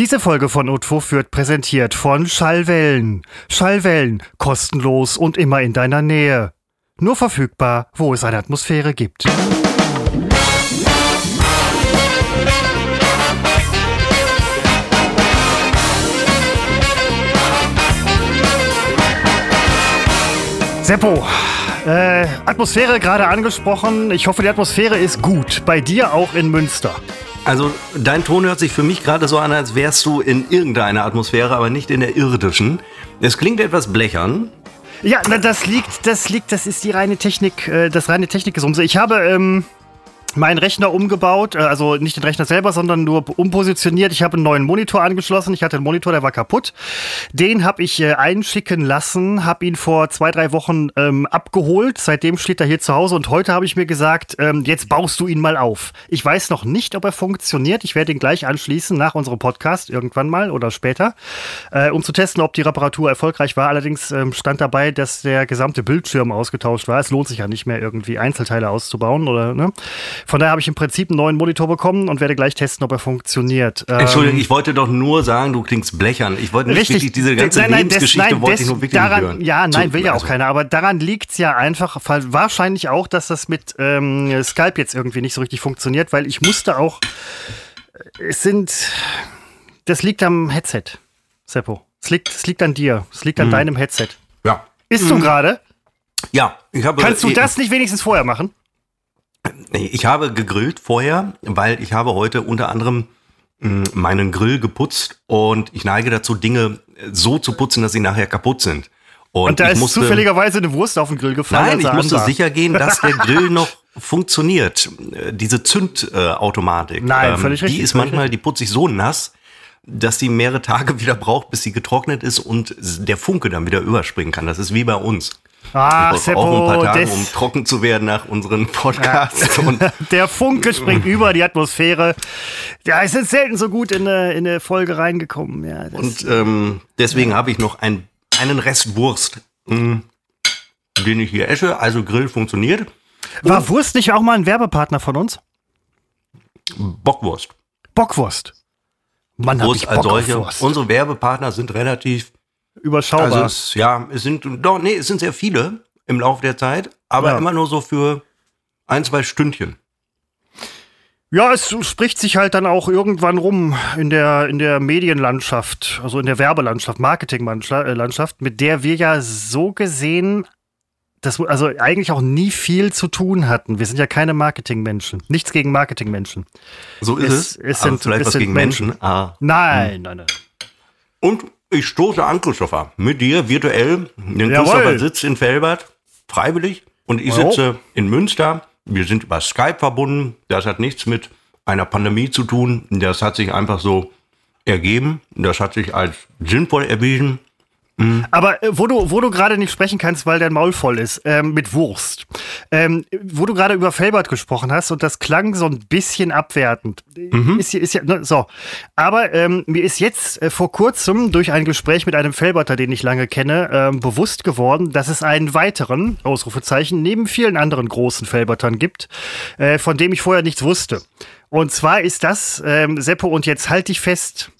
Diese Folge von Utfo wird präsentiert von Schallwellen. Schallwellen, kostenlos und immer in deiner Nähe. Nur verfügbar, wo es eine Atmosphäre gibt. Seppo, äh, Atmosphäre gerade angesprochen. Ich hoffe, die Atmosphäre ist gut. Bei dir auch in Münster. Also dein Ton hört sich für mich gerade so an, als wärst du in irgendeiner Atmosphäre, aber nicht in der irdischen. Es klingt etwas blechern. Ja, das liegt, das liegt, das ist die reine Technik, äh, das reine Technikgesumse. Ich habe ähm, meinen Rechner umgebaut, äh, also nicht den Rechner selber, sondern nur umpositioniert. Ich habe einen neuen Monitor angeschlossen. Ich hatte einen Monitor, der war kaputt. Den habe ich äh, einschicken lassen, habe ihn vor zwei, drei Wochen ähm, abgeholt. Seitdem steht er hier zu Hause und heute habe ich mir gesagt, ähm, jetzt baust du ihn mal auf. Ich weiß noch nicht, ob er funktioniert. Ich werde ihn gleich anschließen nach unserem Podcast irgendwann mal oder später, äh, um zu testen, ob die Reparatur erfolgreich war. Allerdings ähm, stand dabei, dass der gesamte Bildschirm ausgetauscht war. Es lohnt sich ja nicht mehr irgendwie Einzelteile auszubauen oder ne? Von daher habe ich im Prinzip einen neuen Monitor bekommen und werde gleich testen, ob er funktioniert. Entschuldigung, ähm, ich wollte doch nur sagen, du klingst blechern. Ich wollte nicht richtig, wirklich diese ganze nein, nein, Lebensgeschichte des, nein, wollte des, ich nur wirklich daran, hören. Ja, nein, So, will ja auch also, keiner. Aber daran liegt es ja einfach, wahrscheinlich auch, dass das mit ähm, Skype jetzt irgendwie nicht so richtig funktioniert, weil ich musste auch, es sind, das liegt am Headset, Seppo. Es liegt, es liegt an dir, es liegt an Mhm. deinem Headset. Ja. Bist du gerade? Ja, ich habe Kannst du eh- das nicht wenigstens vorher machen? Ich habe gegrillt vorher, weil ich habe heute unter anderem mh, meinen Grill geputzt und ich neige dazu, Dinge so zu putzen, dass sie nachher kaputt sind. Und, Und da ich ist musste, zufälligerweise eine Wurst auf den Grill gefallen. Nein, als ich musste an war. sicher gehen, dass der Grill noch funktioniert. Äh, Diese Zündautomatik. Nein, völlig Die richtig, ist völlig manchmal, die putze ich so nass, dass die mehrere Tage wieder braucht, bis sie getrocknet ist und der Funke dann wieder überspringen kann. Das ist wie bei uns. Ach, wir Seppo, ein paar Tage, das- um trocken zu werden nach unseren Podcasts. Und Der Funke springt über die Atmosphäre. Ja, es ist selten so gut in eine, in eine Folge reingekommen. Ja, Und ähm, deswegen habe ich noch ein, einen Rest Wurst, mh, den ich hier esse. Also Grill funktioniert. war Wurst nicht auch mal ein Werbepartner von uns? Bockwurst. Bockwurst. Mann, hab Wurst ich als Bock auf solche. Unsere Werbepartner sind relativ, Überschaubar. also es, ja, es sind doch, nee, es sind sehr viele im Laufe der Zeit, aber Ja. immer nur so für ein, zwei Stündchen. ja, es spricht sich halt dann auch irgendwann rum in der, in der Medienlandschaft, also in der Werbelandschaft, Marketinglandschaft, mit der wir ja so gesehen, das, also eigentlich auch nie viel zu tun hatten. Wir sind ja keine Marketingmenschen. Nichts gegen Marketingmenschen. So ist Es- es. es sind- vielleicht es was gegen Menschen. Ah. Nein, nein, nein. Und ich stoße an, Christopher, mit dir virtuell. Denn Jawohl. Christopher sitzt in Felbert, freiwillig, und ich sitze in Münster. Wir sind über Skype verbunden. Das hat nichts mit einer Pandemie zu tun. Das hat sich einfach so ergeben. Das hat sich als sinnvoll erwiesen. Aber äh, wo du, wo du gerade nicht sprechen kannst, weil dein Maul voll ist, ähm, mit Wurst. Ähm, wo du gerade über Felbert gesprochen hast und das klang so ein bisschen abwertend. Ist, hier- ist ja, ne, so. Aber ähm, mir ist jetzt äh, vor kurzem durch ein Gespräch mit einem Felberter, den ich lange kenne, ähm, bewusst geworden, dass es einen weiteren, Ausrufezeichen, neben vielen anderen großen Felbertern gibt, äh, von dem ich vorher nichts wusste. Und zwar ist das, ähm, Seppo, und jetzt halt dich fest,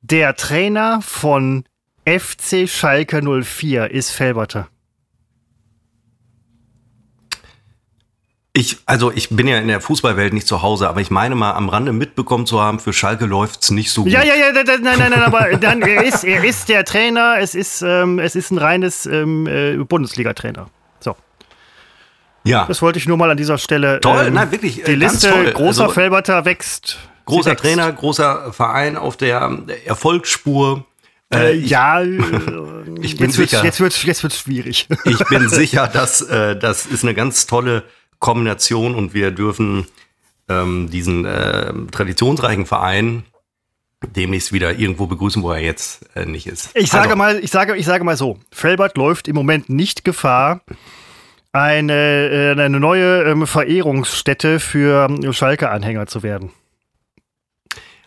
der Trainer von FC Schalke 04 ist Felberter. Ich, also ich bin ja in der Fußballwelt nicht zu Hause, aber ich meine mal am Rande mitbekommen zu haben, für Schalke läuft's nicht so gut. Ja, ja, ja, da, da, nein, nein, nein, aber dann, er, ist, er ist der Trainer, es ist, ähm, es ist ein reines ähm, äh, Bundesliga-Trainer. So, ja. das wollte ich nur mal an dieser Stelle. Toll, ähm, nein, wirklich, Die äh, ganz Liste toll. großer Also- Felberter wächst. Großer wächst. Trainer, großer Verein auf der Erfolgsspur. Äh, ja, äh, ich bin jetzt wird's, sicher. jetzt wird's, jetzt wird's schwierig. Ich bin sicher, dass äh, das ist eine ganz tolle Kombination und wir dürfen ähm, diesen äh, traditionsreichen Verein demnächst wieder irgendwo begrüßen, wo er jetzt äh, nicht ist. Ich sage Also, mal, ich sage, ich sage mal so: Felbert läuft im Moment nicht Gefahr, eine, äh, eine neue ähm, Verehrungsstätte für Schalke-Anhänger zu werden.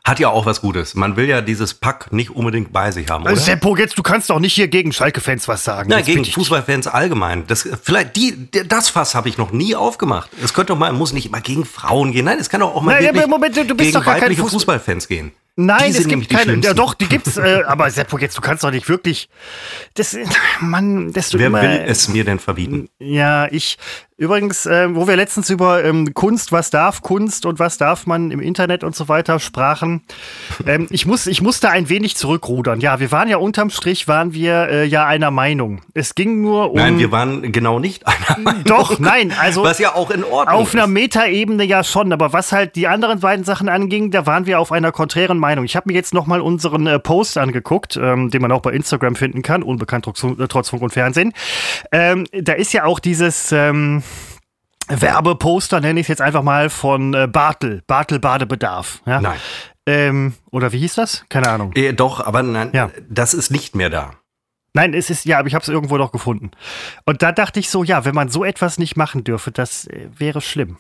Hat ja auch was Gutes. Man will ja dieses Pack nicht unbedingt bei sich haben, oder? Also Seppo, jetzt, du kannst doch nicht hier gegen Schalke-Fans was sagen. Jetzt gegen Fußballfans allgemein. Das, vielleicht die, das Fass habe ich noch nie aufgemacht. Es könnte doch mal, muss nicht immer gegen Frauen gehen. Nein, es kann doch auch mal Nein, wirklich Moment, du bist gegen doch gar kein weibliche Fuß- Fußballfans gehen. Nein, es gibt keine. Ja, doch, die gibt's. Äh, aber Seppo, jetzt du kannst doch nicht wirklich. Das, Mann, das Wer immer, will es mir denn verbieten? Ja, ich. Übrigens, äh, wo wir letztens über ähm, Kunst, was darf Kunst und was darf man im Internet und so weiter sprachen, ähm, ich, muss, ich musste ein wenig zurückrudern. Ja, wir waren ja unterm Strich, waren wir äh, ja einer Meinung. Es ging nur um. Nein, wir waren genau nicht einer Meinung. Doch, nein, also. Was ja auch in Ordnung Auf ist. einer Metaebene ja schon, aber was halt die anderen beiden Sachen anging, da waren wir auf einer konträren Meinung. Ich habe mir jetzt nochmal unseren äh, Post angeguckt, ähm, den man auch bei Instagram finden kann, unbekannt trotz, trotz Funk und Fernsehen. Ähm, da ist ja auch dieses. Ähm, Werbeposter, nenne ich es jetzt einfach mal, von äh, Bartel, Bartel Badebedarf. Ja? Nein. Ähm, oder wie hieß das? Keine Ahnung. Äh, doch, aber nein, ja. das ist nicht mehr da. Nein, es ist, ja, aber ich habe es irgendwo noch gefunden. Und da dachte ich so, ja, wenn man so etwas nicht machen dürfe, das äh, wäre schlimm.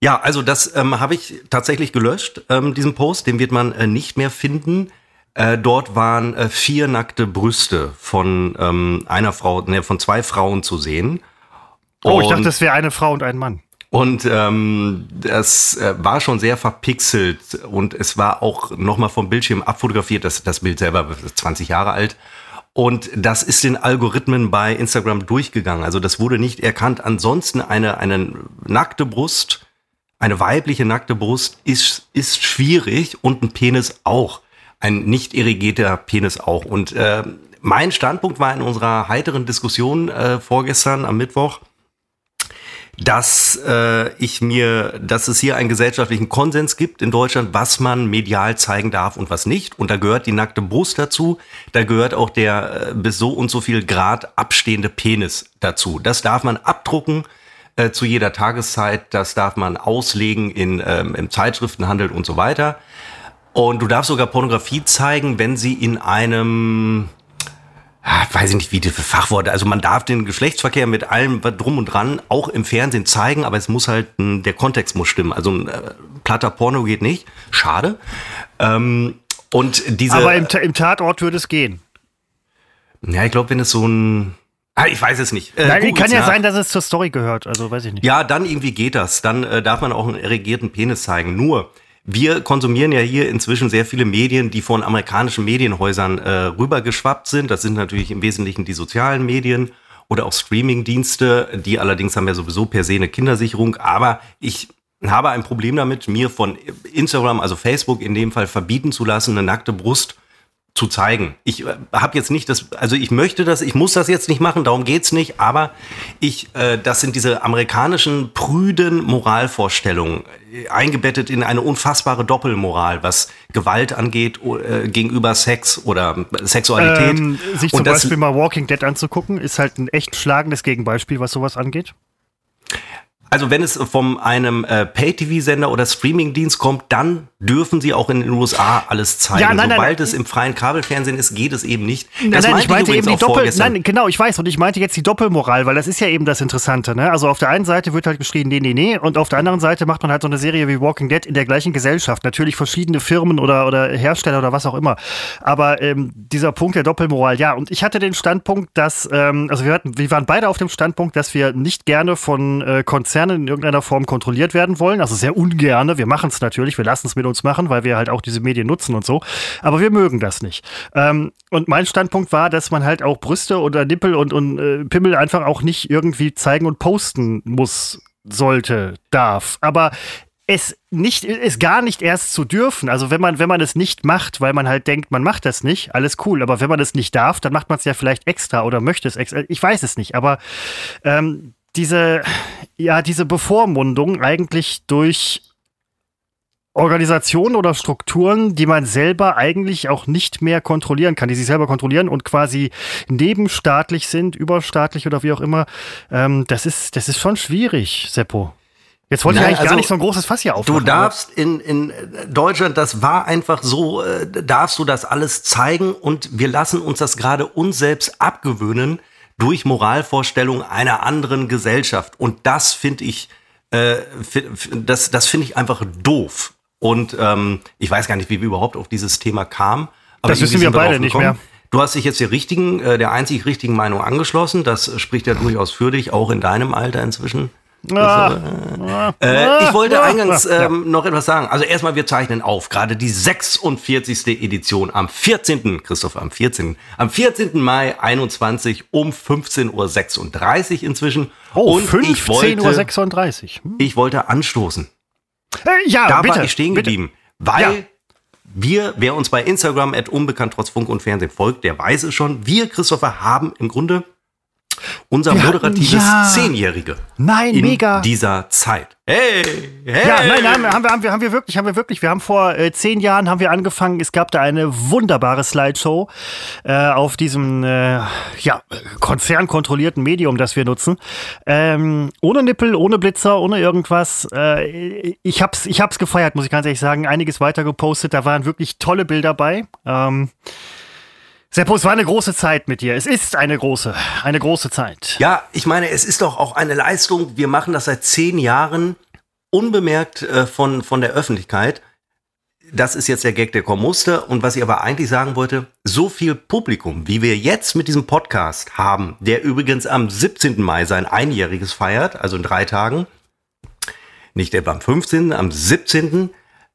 Ja, also das ähm, habe ich tatsächlich gelöscht, ähm, diesen Post, den wird man äh, nicht mehr finden. Äh, dort waren äh, vier nackte Brüste von ähm, einer Frau, ne, von zwei Frauen zu sehen. Oh, ich dachte, das wäre eine Frau und ein Mann. Und ähm, das äh, war schon sehr verpixelt und es war auch nochmal vom Bildschirm abfotografiert. Das, das Bild selber ist 20 Jahre alt. Und das ist den Algorithmen bei Instagram durchgegangen. Also das wurde nicht erkannt. Ansonsten eine, eine nackte Brust, eine weibliche nackte Brust ist, ist schwierig und ein Penis auch. Ein nicht irrigierter Penis auch. Und äh, mein Standpunkt war in unserer heiteren Diskussion äh, vorgestern am Mittwoch, dass äh, ich mir, dass es hier einen gesellschaftlichen Konsens gibt in Deutschland, was man medial zeigen darf und was nicht. Und da gehört die nackte Brust dazu, da gehört auch der äh, bis so und so viel Grad abstehende Penis dazu. Das darf man abdrucken äh, zu jeder Tageszeit, das darf man auslegen in, ähm, im Zeitschriftenhandel und so weiter. Und du darfst sogar Pornografie zeigen, wenn sie in einem weiß ich nicht, wie die Fachworte, also man darf den Geschlechtsverkehr mit allem drum und dran auch im Fernsehen zeigen, aber es muss halt, der Kontext muss stimmen. Also ein äh, platter Porno geht nicht. Schade. Ähm, und diese. Aber im, im Tatort würde es gehen. Ja, ich glaube, wenn es so ein, Ah, ich weiß es nicht. Äh, Nein, kann ja nach. sein, dass es zur Story gehört. Also weiß ich nicht. Ja, dann irgendwie geht das. Dann äh, darf man auch einen erregierten Penis zeigen. Nur, wir konsumieren ja hier inzwischen sehr viele Medien, die von amerikanischen Medienhäusern äh, rübergeschwappt sind. Das sind natürlich im Wesentlichen die sozialen Medien oder auch Streamingdienste. Die allerdings haben ja sowieso per se eine Kindersicherung. Aber ich habe ein Problem damit, mir von Instagram, also Facebook in dem Fall, verbieten zu lassen, eine nackte Brust zu zeigen. Ich äh, habe jetzt nicht das, also ich möchte das, ich muss das jetzt nicht machen, darum geht's nicht, aber ich, äh, das sind diese amerikanischen prüden Moralvorstellungen, äh, eingebettet in eine unfassbare Doppelmoral, was Gewalt angeht äh, gegenüber Sex oder Sexualität. Ähm, sich zum Beispiel mal Walking Dead anzugucken, ist halt ein echt schlagendes Gegenbeispiel, was sowas angeht. Also wenn es von einem äh, Pay-TV-Sender oder Streaming-Dienst kommt, dann dürfen sie auch in den USA alles zeigen. Ja, nein, Sobald nein, es im freien Kabelfernsehen ist, geht es eben nicht. Nein, das nein, ich meinte eben die Doppel, nein, genau, ich weiß und ich meinte jetzt die Doppelmoral, weil das ist ja eben das Interessante. Ne? Also auf der einen Seite wird halt geschrieben, nee, nee, nee, und auf der anderen Seite macht man halt so eine Serie wie Walking Dead in der gleichen Gesellschaft. Natürlich verschiedene Firmen oder, oder Hersteller oder was auch immer. Aber ähm, dieser Punkt der Doppelmoral, ja. Und ich hatte den Standpunkt, dass, ähm, also wir, hatten, wir waren beide auf dem Standpunkt, dass wir nicht gerne von äh, Konzernen Konzerne in irgendeiner Form kontrolliert werden wollen. Also sehr ungerne. Wir machen es natürlich, wir lassen es mit uns machen, weil wir halt auch diese Medien nutzen und so. Aber wir mögen das nicht. Ähm, und mein Standpunkt war, dass man halt auch Brüste oder Nippel und, und äh, Pimmel einfach auch nicht irgendwie zeigen und posten muss, sollte, darf. Aber es nicht, es gar nicht erst zu dürfen. Also wenn man, wenn man es nicht macht, weil man halt denkt, man macht das nicht, alles cool. Aber wenn man es nicht darf, dann macht man es ja vielleicht extra oder möchte es extra. Ich weiß es nicht. Aber ähm, diese, ja, diese Bevormundung eigentlich durch Organisationen oder Strukturen, die man selber eigentlich auch nicht mehr kontrollieren kann, die sich selber kontrollieren und quasi nebenstaatlich sind, überstaatlich oder wie auch immer, ähm, das, ist, das ist schon schwierig, Seppo. Jetzt wollte Nein, ich eigentlich also, gar nicht so ein großes Fass hier aufmachen. Du darfst in, in Deutschland, das war einfach so, äh, darfst du das alles zeigen und wir lassen uns das gerade uns selbst abgewöhnen, durch Moralvorstellungen einer anderen Gesellschaft. Und das finde ich, äh, das, das finde ich einfach doof. Und ähm, ich weiß gar nicht, wie wir überhaupt auf dieses Thema kamen. Aber das wissen wir beide nicht mehr. Du hast dich jetzt der richtigen, äh, der einzig richtigen Meinung angeschlossen. Das spricht ja durchaus für dich, auch in deinem Alter inzwischen. Ah, äh, ich wollte eingangs ähm, noch etwas sagen. Also erstmal, wir zeichnen auf. Gerade die 46. Edition am 14. Christoph, am 14. Am 14. Mai 21 um 15.36 Uhr inzwischen. Oh, 15.36 Uhr. Hm. Ich wollte anstoßen. Äh, ja, da bitte, war ich stehen geblieben. Weil ja. wir, wer uns bei Instagram at unbekannt trotz Funk und Fernsehen folgt, der weiß es schon. Wir, Christopher, haben im Grunde unser wir moderatives ja. Zehnjährige. Nein, in mega. dieser Zeit. Hey, hey. Ja, nein, nein, haben wir, haben wir, haben wir wirklich, haben wir wirklich. Wir haben vor äh, zehn Jahren haben wir angefangen. Es gab da eine wunderbare Slideshow äh, auf diesem äh, ja konzernkontrollierten Medium, das wir nutzen. Ähm, ohne Nippel, ohne Blitzer, ohne irgendwas. Äh, ich hab's, ich hab's gefeiert, muss ich ganz ehrlich sagen. Einiges weiter gepostet. Da waren wirklich tolle Bilder bei. Ähm, Seppo, es war eine große Zeit mit dir. Es ist eine große, eine große Zeit. Ja, ich meine, es ist doch auch eine Leistung. Wir machen das seit zehn Jahren unbemerkt äh, von, von der Öffentlichkeit. Das ist jetzt der Gag, der kommen musste. Und was ich aber eigentlich sagen wollte, so viel Publikum, wie wir jetzt mit diesem Podcast haben, der übrigens am 17. Mai sein Einjähriges feiert, also in drei Tagen, nicht etwa am 15., am 17.,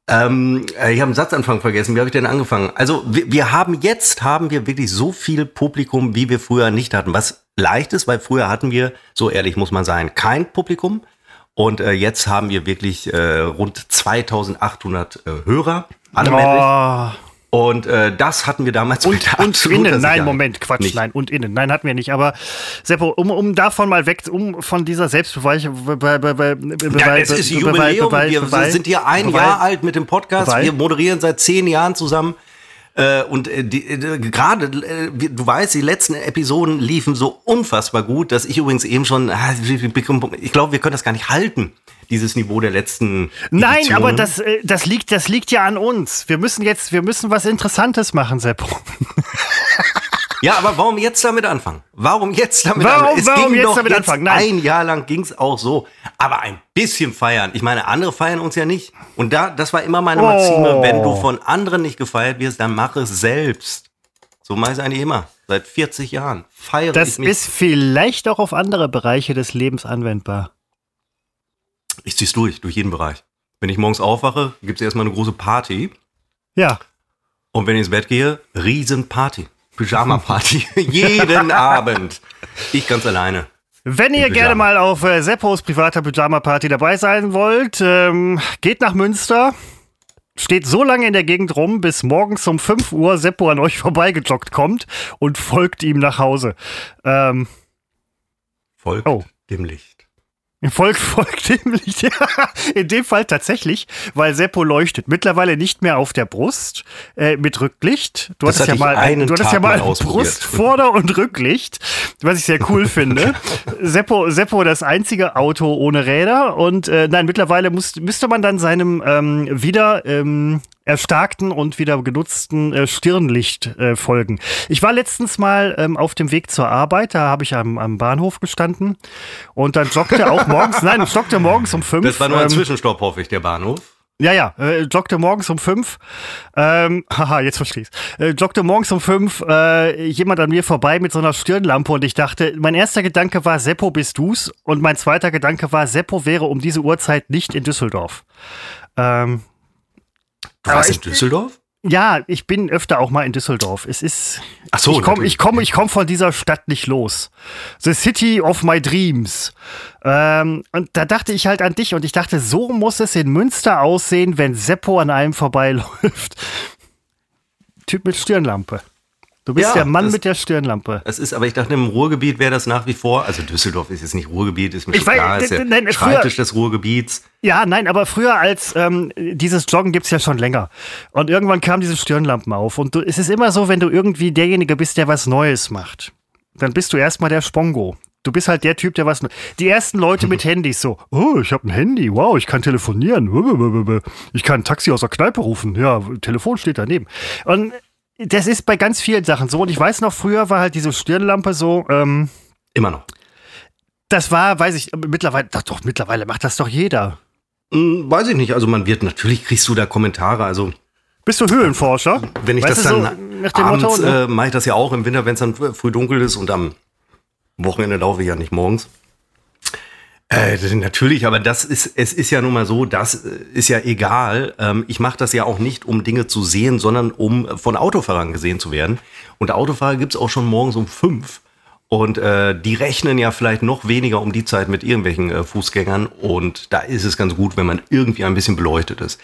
ähm, äh, ich habe einen Satzanfang vergessen. Wie habe ich denn angefangen? Also wir, wir, haben jetzt haben wir wirklich so viel Publikum, wie wir früher nicht hatten. Was leicht ist, weil früher hatten wir, so ehrlich muss man sein, kein Publikum. Und äh, jetzt haben wir wirklich äh, rund 2800 äh, Hörer, alle oh. männlich. Und äh, das hatten wir damals und, und innen. Nein, Moment, Quatsch, nicht. nein, und innen. Nein, hatten wir nicht. Aber Seppo, um, um davon mal weg, um von dieser Selbstbeweihung. Ja, es ist Jubiläum. Wir sind hier ein Jahr alt mit dem Podcast. Wir moderieren seit zehn Jahren zusammen. Äh, und äh, äh, gerade, äh, du weißt, die letzten Episoden liefen so unfassbar gut, dass ich übrigens eben schon, ah, ich glaube, wir können das gar nicht halten dieses Niveau der letzten. Nein, aber das, äh, das, liegt, das liegt ja an uns. Wir müssen jetzt, wir müssen was Interessantes machen, Seppo. Ja, aber warum jetzt damit anfangen? Warum jetzt damit warum, anfangen? Es warum jetzt damit jetzt anfangen? Nein. Ein Jahr lang ging es auch so. Aber ein bisschen feiern. Ich meine, andere feiern uns ja nicht. Und da, das war immer meine Maxime, oh. wenn du von anderen nicht gefeiert wirst, dann mach es selbst. So mache ich es eigentlich immer. Seit 40 Jahren. Feiere das ich mich. ist vielleicht auch auf andere Bereiche des Lebens anwendbar. Ich zieh's durch, durch jeden Bereich. Wenn ich morgens aufwache, gibt's erstmal eine große Party. Ja. Und wenn ich ins Bett gehe, Riesenparty. Pyjama-Party. jeden Abend. Ich ganz alleine. Wenn ihr gerne mal auf äh, Seppos privater Pyjama-Party dabei sein wollt, ähm, geht nach Münster. Steht so lange in der Gegend rum, bis morgens um 5 Uhr Seppo an euch vorbeigejoggt kommt und folgt ihm nach Hause. Ähm, folgt oh. dem Licht. Folgt, folgt dem Licht. In dem Fall tatsächlich, weil Seppo leuchtet. Mittlerweile nicht mehr auf der Brust äh, mit Rücklicht. Du das hattest ja mal, einen du hattest ja mal, mal Brust, Vorder- und Rücklicht, was ich sehr cool finde. Seppo, Seppo das einzige Auto ohne Räder. Und äh, nein, mittlerweile muss, müsste man dann seinem ähm, wieder ähm, erstarkten und wieder genutzten äh, Stirnlicht äh, folgen. Ich war letztens mal ähm, auf dem Weg zur Arbeit, da habe ich am, am Bahnhof gestanden und dann joggte auch morgens, nein, joggte morgens um fünf. Das war nur ein ähm, Zwischenstopp, hoffe ich, der Bahnhof. Ja, ja, äh, joggte morgens um fünf. Ähm, haha, jetzt verstehe ich's. Äh, joggte morgens um fünf äh, jemand an mir vorbei mit so einer Stirnlampe und ich dachte, mein erster Gedanke war, Seppo, bist du's? Und mein zweiter Gedanke war, Seppo wäre um diese Uhrzeit nicht in Düsseldorf. Ähm, Du warst in Düsseldorf? Ja, ich bin öfter auch mal in Düsseldorf. Es ist. Ach so, ich komme ich komm, ich komm von dieser Stadt nicht los. The City of My Dreams. Ähm, und da dachte ich halt an dich und ich dachte, so muss es in Münster aussehen, wenn Seppo an einem vorbeiläuft. Typ mit Stirnlampe. Du bist ja, der Mann mit der Stirnlampe. Es ist, aber ich dachte, im Ruhrgebiet wäre das nach wie vor. Also Düsseldorf ist jetzt nicht Ruhrgebiet, ist mir ich schon weiß, klar, ist der nein, Schreibtisch des Ruhrgebiets. Ja, nein, aber früher als ähm, dieses Joggen gibt es ja schon länger. Und irgendwann kamen diese Stirnlampen auf. Und du, es ist immer so, wenn du irgendwie derjenige bist, der was Neues macht, dann bist du erstmal der Spongo. Du bist halt der Typ, der was. Die ersten Leute mit Handys so, oh, ich habe ein Handy, wow, ich kann telefonieren, ich kann ein Taxi aus der Kneipe rufen, ja, Telefon steht daneben. Und das ist bei ganz vielen Sachen so. Und ich weiß noch, früher war halt diese Stirnlampe so. Ähm, Immer noch. Das war, weiß ich, mittlerweile, doch, doch, mittlerweile macht das doch jeder. Hm, weiß ich nicht. Also man wird, natürlich kriegst du da Kommentare. Also bist du Höhlenforscher? Wenn ich weißt das dann so, abends Motto, ne? äh, mache ich das ja auch im Winter, wenn es dann früh dunkel ist und am Wochenende laufe ich ja nicht morgens. Äh, natürlich, aber das ist, es ist ja nun mal so, das ist ja egal. Ähm, ich mache das ja auch nicht, um Dinge zu sehen, sondern um von Autofahrern gesehen zu werden. Und Autofahrer gibt's auch schon morgens um fünf. Und äh, die rechnen ja vielleicht noch weniger um die Zeit mit irgendwelchen äh, Fußgängern. Und da ist es ganz gut, wenn man irgendwie ein bisschen beleuchtet ist.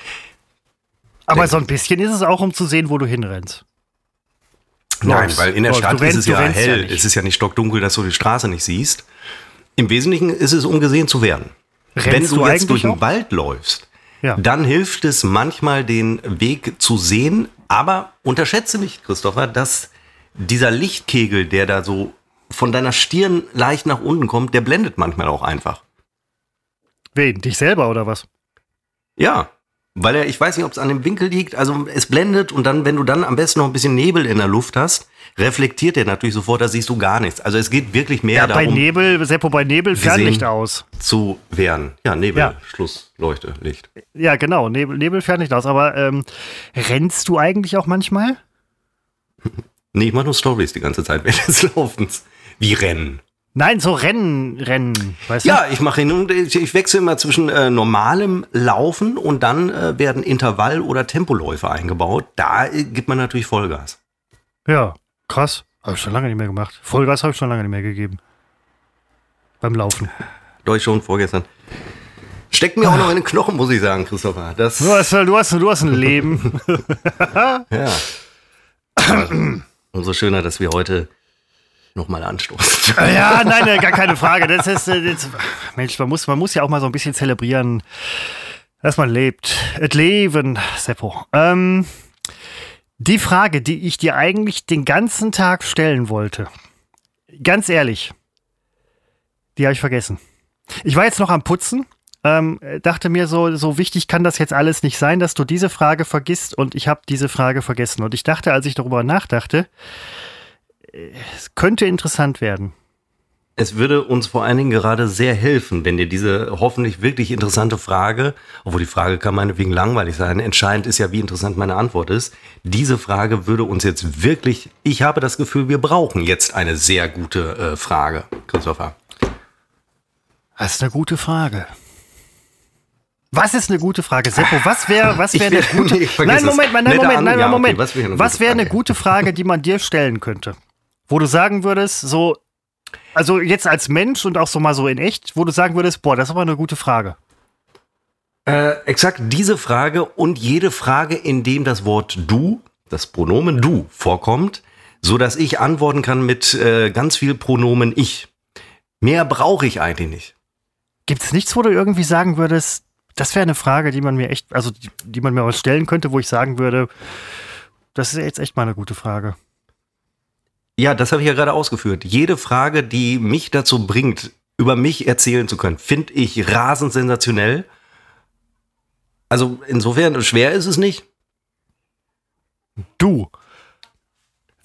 Aber Denk so ein bisschen ist es auch, um zu sehen, wo du hinrennst. Nein, weil in der Stadt rennst, ist es ja hell. Ja es ist ja nicht stockdunkel, dass du die Straße nicht siehst. Im Wesentlichen ist es, um gesehen zu werden. Rennst Wenn du, du jetzt durch den Wald läufst, ja. dann hilft es manchmal, den Weg zu sehen. Aber unterschätze nicht, Christopher, dass dieser Lichtkegel, der da so von deiner Stirn leicht nach unten kommt, der blendet manchmal auch einfach. Wen? Dich selber oder was? Ja, weil er, ich weiß nicht, ob es an dem Winkel liegt, also es blendet und dann, wenn du dann am besten noch ein bisschen Nebel in der Luft hast, reflektiert er natürlich sofort, da siehst du gar nichts. Also es geht wirklich mehr ja, darum. Bei Nebel, Seppo, bei Nebel Fernlicht aus. Zu werden. Ja, Nebel, ja. Schluss, Leuchte, Licht. Ja, genau, Nebel, Nebel Fernlicht aus. Aber ähm, rennst du eigentlich auch manchmal? nee, ich mache nur Stories die ganze Zeit während des Laufens. Wie Rennen. Nein, so Rennen, Rennen, weißt du? Ja, ich mache hin und ich, wechsle immer zwischen äh, normalem Laufen und dann äh, werden Intervall- oder Tempoläufe eingebaut. Da äh, gibt man natürlich Vollgas. Ja, krass. Habe ich schon lange nicht mehr gemacht. Vollgas habe ich schon lange nicht mehr gegeben. Beim Laufen. Doch schon vorgestern. Steckt mir auch noch in den Knochen, muss ich sagen, Christopher. Das du, hast, du, hast, du hast ein Leben. ja. umso schöner, dass wir heute nochmal anstoßen. Ja, nein, gar keine Frage. Das ist, äh, das, Mensch, man muss, man muss ja auch mal so ein bisschen zelebrieren, dass man lebt. Et Leben, Seppo. Ähm, die Frage, die ich dir eigentlich den ganzen Tag stellen wollte, ganz ehrlich, die habe ich vergessen. Ich war jetzt noch am Putzen, ähm, dachte mir so, so wichtig kann das jetzt alles nicht sein, dass du diese Frage vergisst und ich habe diese Frage vergessen. Und ich dachte, als ich darüber nachdachte, es könnte interessant werden. Es würde uns vor allen Dingen gerade sehr helfen, wenn dir diese hoffentlich wirklich interessante Frage, obwohl die Frage kann meinetwegen langweilig sein, entscheidend ist ja, wie interessant meine Antwort ist. Diese Frage würde uns jetzt wirklich, ich habe das Gefühl, wir brauchen jetzt eine sehr gute äh, Frage, Christopher. Das ist eine gute Frage. Was ist eine gute Frage, Seppo? Was wäre was wär eine gute Nein, Moment, nein, Moment, nein, Moment. was wäre wär eine gute Frage, die man dir stellen könnte? Wo du sagen würdest, so, also jetzt als Mensch und auch so mal so in echt, wo du sagen würdest, boah, das ist aber eine gute Frage. Äh, exakt diese Frage und jede Frage, in dem das Wort du, das Pronomen du vorkommt, so dass ich antworten kann mit äh, ganz viel Pronomen ich. Mehr brauche ich eigentlich nicht. Gibt es nichts, wo du irgendwie sagen würdest, das wäre eine Frage, die man mir echt, also die, die man mir mal stellen könnte, wo ich sagen würde, das ist jetzt echt mal eine gute Frage. Ja, das habe ich ja gerade ausgeführt. Jede Frage, die mich dazu bringt, über mich erzählen zu können, finde ich rasend sensationell. Also insofern schwer ist es nicht. Du.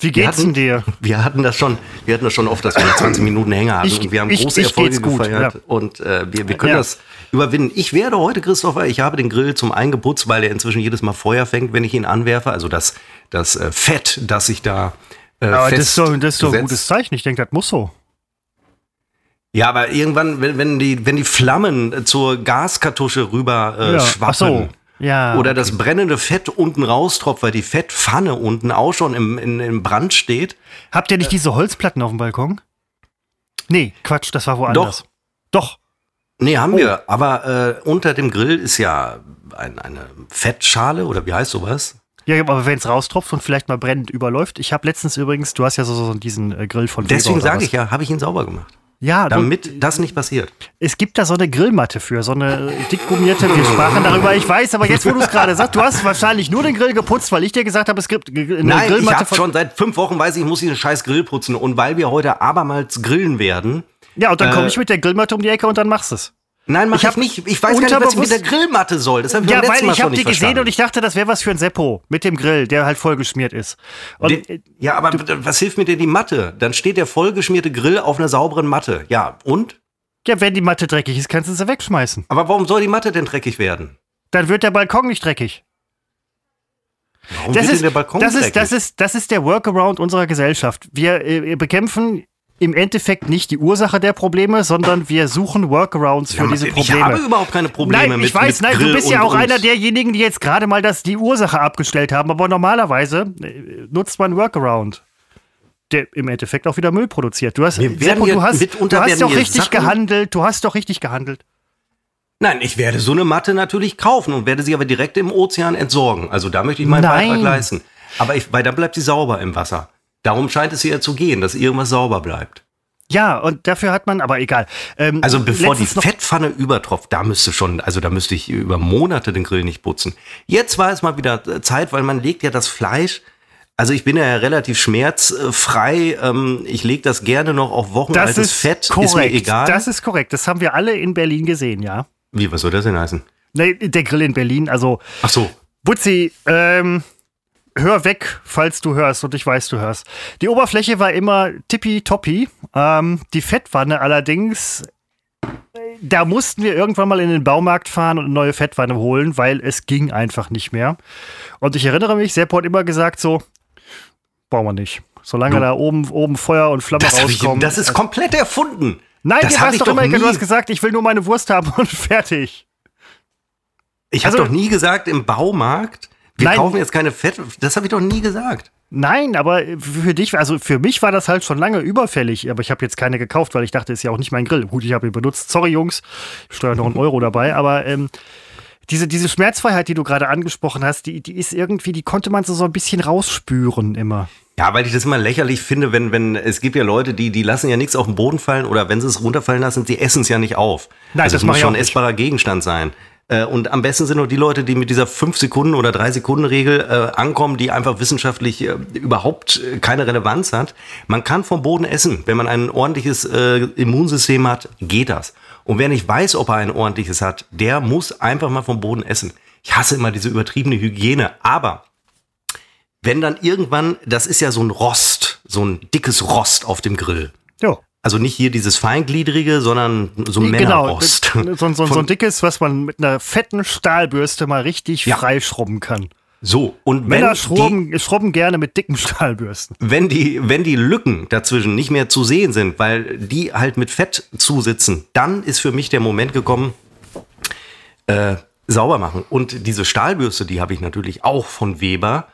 Wie geht's hatten, dir? Wir hatten das schon, wir hatten das schon oft, dass wir 20 Minuten Hänger hatten ich, und wir haben ich, große ich Erfolge gefeiert ja. und äh, wir, wir können ja. das überwinden. Ich werde heute, Christopher, ich habe den Grill zum eingeputzt, weil er inzwischen jedes Mal Feuer fängt, wenn ich ihn anwerfe. Also das, das äh, Fett, das ich da äh, aber das ist, doch, das ist doch ein gutes Zeichen. Ich denke, das muss so. Ja, aber irgendwann, wenn, wenn, die, wenn die Flammen zur Gaskartusche rüber äh, ja. schwappen so. ja, oder okay. das brennende Fett unten raustropft, weil die Fettpfanne unten auch schon im, in, im Brand steht. Habt ihr nicht diese Holzplatten auf dem Balkon? Nee, Quatsch, das war woanders. Doch. Doch. Nee, haben oh. wir. Aber äh, unter dem Grill ist ja ein, eine Fettschale oder wie heißt sowas? Ja, aber wenn es raustropft und vielleicht mal brennend überläuft. Ich habe letztens übrigens, du hast ja so, so diesen äh, Grill von Deswegen sage ich ja, habe ich ihn sauber gemacht. Ja, damit du, das nicht passiert. Es gibt da so eine Grillmatte für, so eine dickgummierte. Wir sprachen darüber, ich weiß, aber jetzt, wo du es gerade sagst, du hast wahrscheinlich nur den Grill geputzt, weil ich dir gesagt habe, es gibt eine Nein, Grillmatte. Ich habe schon seit fünf Wochen weiß ich, ich muss diesen scheiß Grill putzen und weil wir heute abermals grillen werden. Ja, und dann äh, komme ich mit der Grillmatte um die Ecke und dann machst du es. Nein, mach ich, ich nicht. Ich weiß gar nicht, was ich mit der Grillmatte soll. Das hab ich ja, weil ich habe die gesehen verstanden. und ich dachte, das wäre was für ein Seppo mit dem Grill, der halt vollgeschmiert ist. Und, ja, aber du, was hilft mir denn die Matte? Dann steht der vollgeschmierte Grill auf einer sauberen Matte. Ja, und? Ja, wenn die Matte dreckig ist, kannst du sie wegschmeißen. Aber warum soll die Matte denn dreckig werden? Dann wird der Balkon nicht dreckig. Warum das ist, denn der Balkon das dreckig? Ist, das, ist, das ist der Workaround unserer Gesellschaft. Wir äh, bekämpfen im Endeffekt nicht die Ursache der Probleme, sondern wir suchen Workarounds für Ja, diese ich Probleme. habe überhaupt keine Probleme nein, mit ich weiß, mit nein, du Grill bist ja auch einer derjenigen, die jetzt gerade mal das, die Ursache abgestellt haben. Aber normalerweise äh, nutzt man Workaround, der im Endeffekt auch wieder Müll produziert. Du hast, Seppo, du hast, du hast doch richtig Sachen- gehandelt. Du hast doch richtig gehandelt. Nein, ich werde so eine Matte natürlich kaufen und werde sie aber direkt im Ozean entsorgen. Also da möchte ich meinen Nein. Beitrag leisten. Aber ich, weil dann bleibt sie sauber im Wasser. Darum scheint es hier zu gehen, dass irgendwas sauber bleibt. Ja, und dafür hat man, aber egal. Ähm, Also bevor die Fettpfanne übertropft, da müsste schon, also da müsste ich über Monate den Grill nicht putzen. Jetzt war es mal wieder äh, Zeit, weil man legt ja das Fleisch. Also ich bin ja relativ schmerzfrei. Ähm, ich lege das gerne noch auf Wochen Das altes ist Fett. korrekt. Ist mir egal. Das ist korrekt. Das haben wir alle in Berlin gesehen, ja. Wie, was soll das denn heißen? Nee, der Grill in Berlin, also Ach so. Butzi, ähm, hör weg, falls du hörst und ich weiß, du hörst. Die Oberfläche war immer tippitoppi. Ähm, die Fettwanne allerdings, da mussten wir irgendwann mal in den Baumarkt fahren und eine neue Fettwanne holen, weil es ging einfach nicht mehr. Und ich erinnere mich, Seppo hat immer gesagt so, brauchen wir nicht. Solange Du- da oben, oben Feuer und Flamme Das, hab ich, rauskommen. das ist komplett erfunden. Nein, das ich doch immer egal. Du nie. hast gesagt, ich will nur meine Wurst haben und fertig. Ich habe Also- doch nie gesagt im Baumarkt, wir Nein. kaufen jetzt keine Fett. Das habe ich doch nie gesagt. Nein, aber für dich, also für mich war das halt schon lange überfällig, aber ich habe jetzt keine gekauft, weil ich dachte, ist ja auch nicht mein Grill. Gut, ich habe ihn benutzt. Sorry, Jungs, ich steuere noch einen Euro dabei, aber ähm, diese, diese Schmerzfreiheit, die du gerade angesprochen hast, die, die ist irgendwie, die konnte man so, so ein bisschen rausspüren immer. Ja, weil ich das immer lächerlich finde, wenn, wenn, es gibt ja Leute, die, die lassen ja nichts auf den Boden fallen oder wenn sie es runterfallen lassen, die essen es ja nicht auf. Nein, also das mach muss schon auch ein essbarer Gegenstand sein. Äh, Und am besten sind nur die Leute, die mit dieser 5 Sekunden oder 3 Sekunden Regel äh, ankommen, die einfach wissenschaftlich äh, überhaupt äh, keine Relevanz hat. Man kann vom Boden essen. Wenn man ein ordentliches äh, Immunsystem hat, geht das. Und wer nicht weiß, ob er ein ordentliches hat, der muss einfach mal vom Boden essen. Ich hasse immer diese übertriebene Hygiene, aber wenn dann irgendwann, das ist ja so ein Rost, so ein dickes Rost auf dem Grill. Ja. Also nicht hier dieses feingliedrige, sondern so ein Genau, Männerrost. so, so, so, ein dickes, was man mit einer fetten Stahlbürste mal richtig Ja. freischrubben kann. So, und wenn Männer die, schrubben, schrubben gerne mit dicken Stahlbürsten. wenn, die, wenn die Lücken dazwischen nicht mehr zu sehen sind, weil die halt mit Fett zusitzen, dann ist für mich der Moment gekommen, äh, sauber machen. Und diese Stahlbürste, die habe ich natürlich auch von Weber.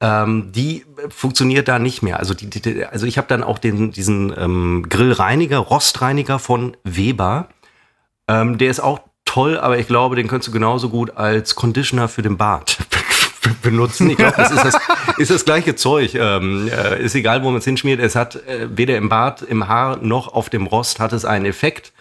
Ähm, die funktioniert da nicht mehr. Also, die, die, also ich habe dann auch den, diesen ähm, Grillreiniger, Rostreiniger von Weber. Ähm, der ist auch toll, aber ich glaube, den könntest du genauso gut als Conditioner für den Bart benutzen. Ich glaube, das ist das, ist das gleiche Zeug. Ähm, äh, ist egal, wo man es hinschmiert. Es hat äh, weder im Bart, im Haar noch auf dem Rost hat es einen Effekt.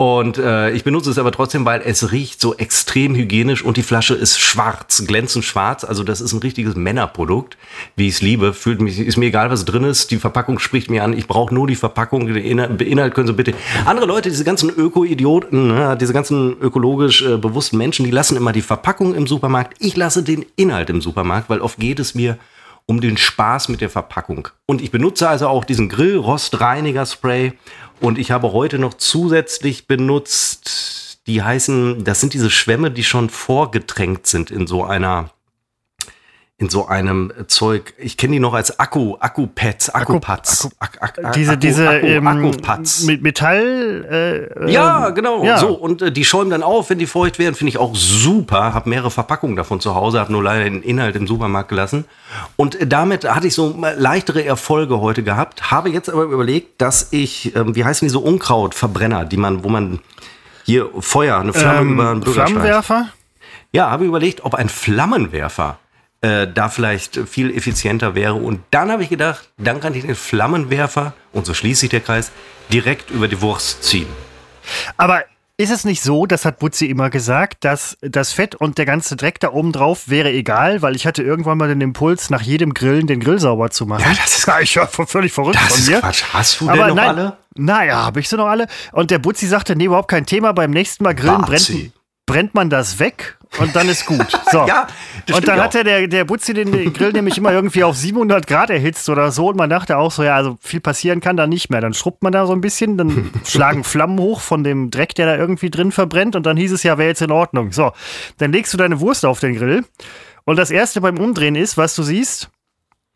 Und äh, ich benutze es aber trotzdem, weil es riecht so extrem hygienisch und die Flasche ist schwarz, glänzend schwarz. Also das ist ein richtiges Männerprodukt, wie ich es liebe. Fühlt mich, ist mir egal, was drin ist. Die Verpackung spricht mir an. Ich brauche nur die Verpackung. Den Inhalt, Inhalt können Sie bitte. Andere Leute, diese ganzen Öko-Idioten, ne, diese ganzen ökologisch äh, bewussten Menschen, die lassen immer die Verpackung im Supermarkt. Ich lasse den Inhalt im Supermarkt, weil oft geht es mir um den Spaß mit der Verpackung. Und ich benutze also auch diesen Grillrostreiniger-Spray. Und ich habe heute noch zusätzlich benutzt, die heißen, das sind diese Schwämme, die schon vorgetränkt sind in so einer, in so einem Zeug. Ich kenne die noch als Akku, Akku-Pads, Akku-Pads. Ak- ak- ak- Diese, Akku- diese Akku- ähm, Akku-Pads. mit Metall. Äh, Ja, ähm, genau. ja. So, und äh, die schäumen dann auf, wenn die feucht werden, finde ich auch super. Hab mehrere Verpackungen davon zu Hause, habe nur leider den Inhalt im Supermarkt gelassen. Und äh, damit hatte ich so äh, leichtere Erfolge heute gehabt. Habe jetzt aber überlegt, dass ich, ähm, wie heißen diese Unkrautverbrenner, die man, wo man hier Feuer, eine Flamme Ähm, über einen Bürgersteig. Flammenwerfer? Ja, habe überlegt, ob ein Flammenwerfer äh, da vielleicht viel effizienter wäre. Und dann habe ich gedacht, dann kann ich den Flammenwerfer, und so schließt sich der Kreis, direkt über die Wurst ziehen. Aber ist es nicht so, das hat Butzi immer gesagt, dass das Fett und der ganze Dreck da oben drauf wäre egal, weil ich hatte irgendwann mal den Impuls, nach jedem Grillen den Grill sauber zu machen. Ja, das ist- ich höre völlig verrückt Das von ist mir. Quatsch. Hast du Aber denn noch nein, alle? Naja, habe ich sie noch alle. Und der Butzi sagte, nee, überhaupt kein Thema. Beim nächsten Mal grillen brennt, Bazi. Brennt man das weg und dann ist gut. So. Ja, das und dann hat der, der, der Butzi den Grill nämlich immer irgendwie auf 700 Grad erhitzt oder so. Und man dachte auch so, ja, also viel passieren kann da nicht mehr. Dann schrubbt man da so ein bisschen, dann schlagen Flammen hoch von dem Dreck, der da irgendwie drin verbrennt. Und dann hieß es ja, wäre jetzt in Ordnung. So, dann legst du deine Wurst auf den Grill. Und das erste beim Umdrehen ist, was du siehst,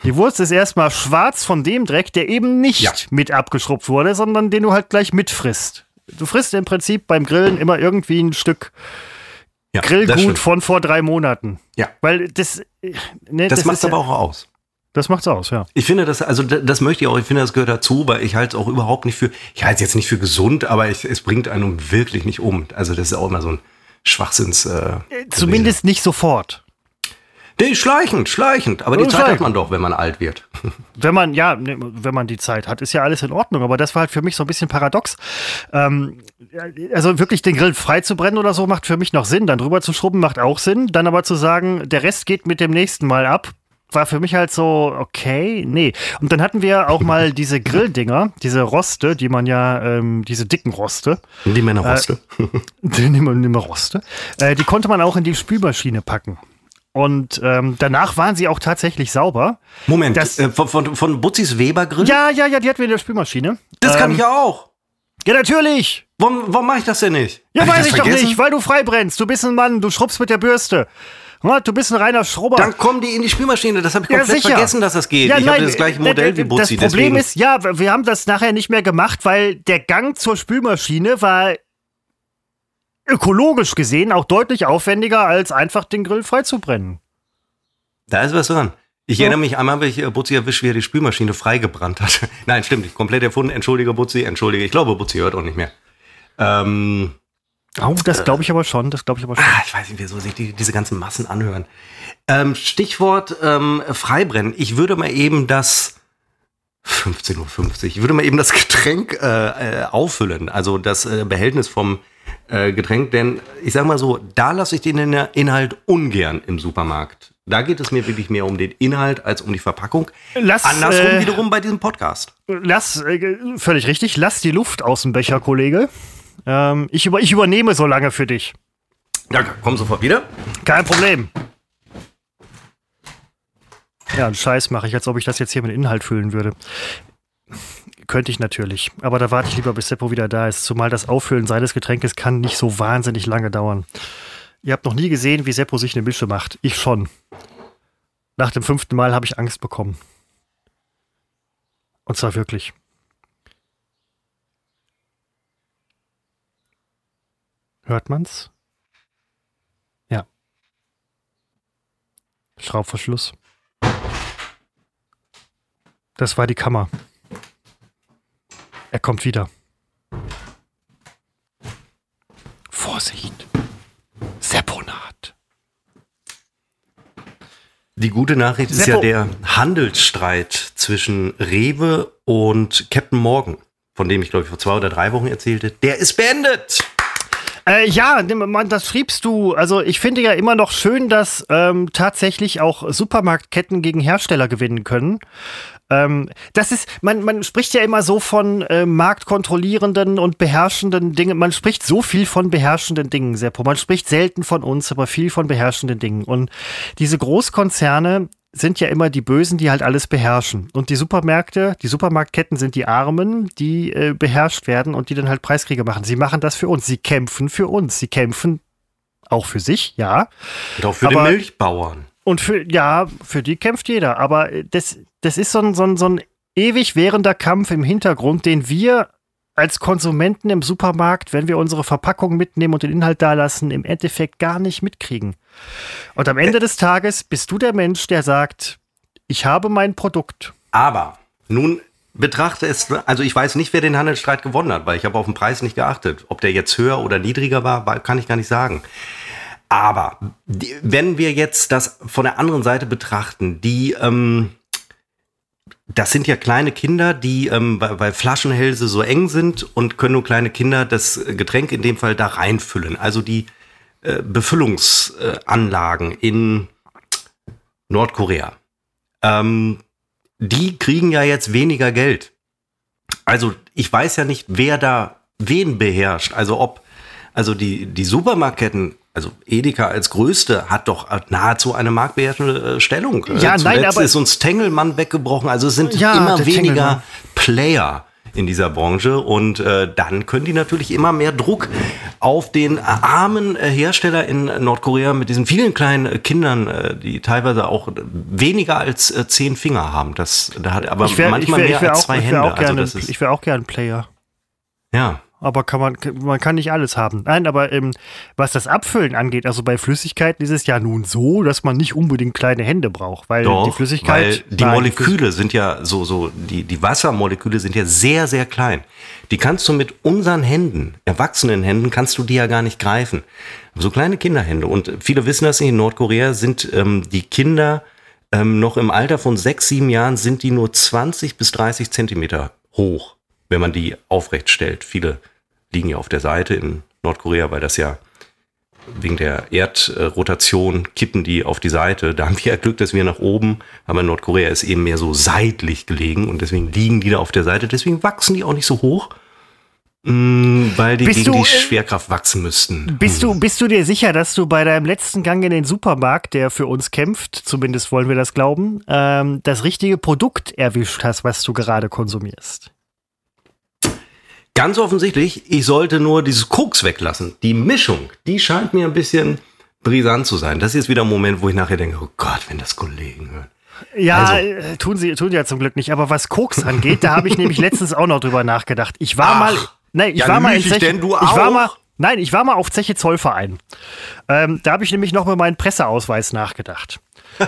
Die Wurst ist erstmal schwarz von dem Dreck, der eben nicht ja. mit abgeschrubbt wurde, sondern den du halt gleich mitfrisst. Du frisst im Prinzip beim Grillen immer irgendwie ein Stück ja, Grillgut von vor drei Monaten. Ja. Weil das. Ne, das, das macht aber ja, auch aus. Das macht's aus, ja. Ich finde das, also das möchte ich auch, ich finde, das gehört dazu, weil ich halte es auch überhaupt nicht für, ich halte es jetzt nicht für gesund, aber ich, es bringt einen wirklich nicht um. Also das ist auch immer so ein Schwachsinns. Äh, äh Zumindest nicht sofort. Nee, schleichend, schleichend. Aber die Zeit hat man doch, wenn man alt wird. Wenn man, ja, ne, wenn man die Zeit hat, ist ja alles in Ordnung. Aber das war halt für mich so ein bisschen paradox. Ähm, also wirklich den Grill frei zu brennen oder so macht für mich noch Sinn. Dann drüber zu schrubben macht auch Sinn. Dann aber zu sagen, der Rest geht mit dem nächsten Mal ab, war für mich halt so, okay, nee. Und dann hatten wir auch mal diese Grilldinger, diese Roste, die man ja, ähm, diese dicken Roste. Die Männerroste. Äh, die Männerroste. Äh, die konnte man auch in die Spülmaschine packen. Und ähm, danach waren sie auch tatsächlich sauber. Moment, das, äh, von, von, von Butzis Weber Grill? Ja, ja, ja, die hatten wir in der Spülmaschine. Das ähm, kann ich ja auch. Ja, natürlich. Warum, warum mache ich das denn nicht? Ja, Hab weiß ich, ich doch nicht, weil du frei brennst. Du bist ein Mann, du schrubbst mit der Bürste. Du bist ein reiner Schrubber. Dann kommen die in die Spülmaschine. Das habe ich komplett ja, vergessen, dass das geht. Ja, ich habe das gleiche Modell wie Butzi. Das Problem deswegen. ist, ja, wir haben das nachher nicht mehr gemacht, weil der Gang zur Spülmaschine war ökologisch gesehen auch deutlich aufwendiger, als einfach den Grill freizubrennen. Da ist was dran. Ich so. erinnere mich einmal, wie ich äh, Butzi erwischt, wie er die Spülmaschine freigebrannt hat. Nein, stimmt nicht. Komplett erfunden. Entschuldige, Butzi. Entschuldige. Ich glaube, Butzi hört auch nicht mehr. Ähm, oh, das glaube ich aber schon. Das glaube ich aber schon. Ah, ich weiß nicht, wieso sich die, diese ganzen Massen anhören. Ähm, Stichwort ähm, Freibrennen. Ich würde mal eben das 15.50 Uhr. Ich würde mal eben das Getränk äh, äh, auffüllen. Also das äh, Behältnis vom äh, Getränk, denn ich sag mal so, da lasse ich den Inhalt ungern im Supermarkt. Da geht es mir wirklich mehr um den Inhalt als um die Verpackung. Lass, Andersrum äh, wiederum bei diesem Podcast. Lass, äh, völlig richtig, lass die Luft aus dem Becher, Kollege. Ähm, ich, über, ich übernehme so lange für dich. Danke, komm sofort wieder. Kein Problem. Ja, einen Scheiß mache ich, als ob ich das jetzt hier mit Inhalt füllen würde. Könnte ich natürlich. Aber da warte ich lieber, bis Seppo wieder da ist. Zumal das Auffüllen seines Getränkes kann nicht so wahnsinnig lange dauern. Ihr habt noch nie gesehen, wie Seppo sich eine Mische macht. Ich schon. Nach dem fünften Mal habe ich Angst bekommen. Und zwar wirklich. Hört man's? Ja. Schraubverschluss. Das war die Kammer. Er kommt wieder. Vorsicht. Sepponat. Die gute Nachricht ist Seppo. ja der Handelsstreit zwischen Rewe und Captain Morgan, von dem ich glaube ich vor zwei oder drei Wochen erzählte, der ist beendet. Äh, ja, das schriebst du. Also ich finde ja immer noch schön, dass ähm, tatsächlich auch Supermarktketten gegen Hersteller gewinnen können. Ähm, das ist, man, man spricht ja immer so von äh, marktkontrollierenden und beherrschenden Dingen. Man spricht so viel von beherrschenden Dingen, Seppo. Man spricht selten von uns, aber viel von beherrschenden Dingen. Und diese Großkonzerne sind ja immer die Bösen, die halt alles beherrschen. Und die Supermärkte, die Supermarktketten sind die Armen, die äh, beherrscht werden und die dann halt Preiskriege machen. Sie machen das für uns. Sie kämpfen für uns. Sie kämpfen auch für sich, ja. Und auch für aber, die Milchbauern. Und für, ja, für die kämpft jeder. Aber das, das ist so ein, so, ein, so ein ewig währender Kampf im Hintergrund, den wir als Konsumenten im Supermarkt, wenn wir unsere Verpackung mitnehmen und den Inhalt da lassen, im Endeffekt gar nicht mitkriegen. Und am Ende des Tages bist du der Mensch, der sagt, ich habe mein Produkt. Aber nun betrachte es, also ich weiß nicht, wer den Handelsstreit gewonnen hat, weil ich habe auf den Preis nicht geachtet. Ob der jetzt höher oder niedriger war, kann ich gar nicht sagen. Aber die, wenn wir jetzt das von der anderen Seite betrachten, die, ähm, das sind ja kleine Kinder, die, ähm, weil, weil Flaschenhälse so eng sind und können nur kleine Kinder das Getränk in dem Fall da reinfüllen. Also die äh, Befüllungsanlagen in Nordkorea. Ähm, die kriegen ja jetzt weniger Geld. Also ich weiß ja nicht, wer da wen beherrscht. Also ob, also die, die Supermarktketten also Edeka als größte hat doch nahezu eine marktbeherrschende äh, Stellung. Ja, Zuletzt nein, aber ist uns Tengelmann weggebrochen. Also es sind ja, immer weniger Tengelmann. Player in dieser Branche. Und äh, dann können die natürlich immer mehr Druck auf den armen äh, Hersteller in Nordkorea mit diesen vielen kleinen äh, Kindern, äh, die teilweise auch weniger als äh, zehn Finger haben. Das, da hat aber wär, manchmal wär, mehr als auch, zwei ich Hände. Auch gerne, also das ist, ich wäre auch gern Player. Ja. Aber kann man, man kann nicht alles haben. Nein, aber ähm, was das Abfüllen angeht, also bei Flüssigkeiten ist es ja nun so, dass man nicht unbedingt kleine Hände braucht, weil Doch, die Flüssigkeit. Weil die nein, Moleküle sind ja so, so, die, die Wassermoleküle sind ja sehr, sehr klein. Die kannst du mit unseren Händen, erwachsenen Händen, kannst du die ja gar nicht greifen. So kleine Kinderhände. Und viele wissen das nicht, in Nordkorea sind ähm, die Kinder ähm, noch im Alter von sechs, sieben Jahren sind die nur 20 bis 30 Zentimeter hoch, wenn man die aufrecht stellt. Viele liegen ja auf der Seite in Nordkorea, weil das ja wegen der Erdrotation kippen die auf die Seite. Da haben wir ja Glück, dass wir nach oben, aber in Nordkorea ist eben mehr so seitlich gelegen und deswegen liegen die da auf der Seite. Deswegen wachsen die auch nicht so hoch, mh, weil die Bist gegen du, die äh, Schwerkraft wachsen müssten. Bist du, bist du dir sicher, dass du bei deinem letzten Gang in den Supermarkt, der für uns kämpft, zumindest wollen wir das glauben, ähm, das richtige Produkt erwischt hast, was du gerade konsumierst? Ganz offensichtlich, ich sollte nur dieses Koks weglassen. Die Mischung, die scheint mir ein bisschen brisant zu sein. Das ist jetzt wieder ein Moment, wo ich nachher denke, oh Gott, wenn das Kollegen hören. Ja, Also- äh, tun sie tun sie ja zum Glück nicht. Aber was Koks angeht, da habe ich nämlich letztens auch noch drüber nachgedacht. Ich war Ach, mal, nee, ich ja, war mal in Zeche, denn, du ich war mal, nein, ich war mal auf Zeche Zollverein. Ähm, da habe ich nämlich noch mit meinem Presseausweis nachgedacht.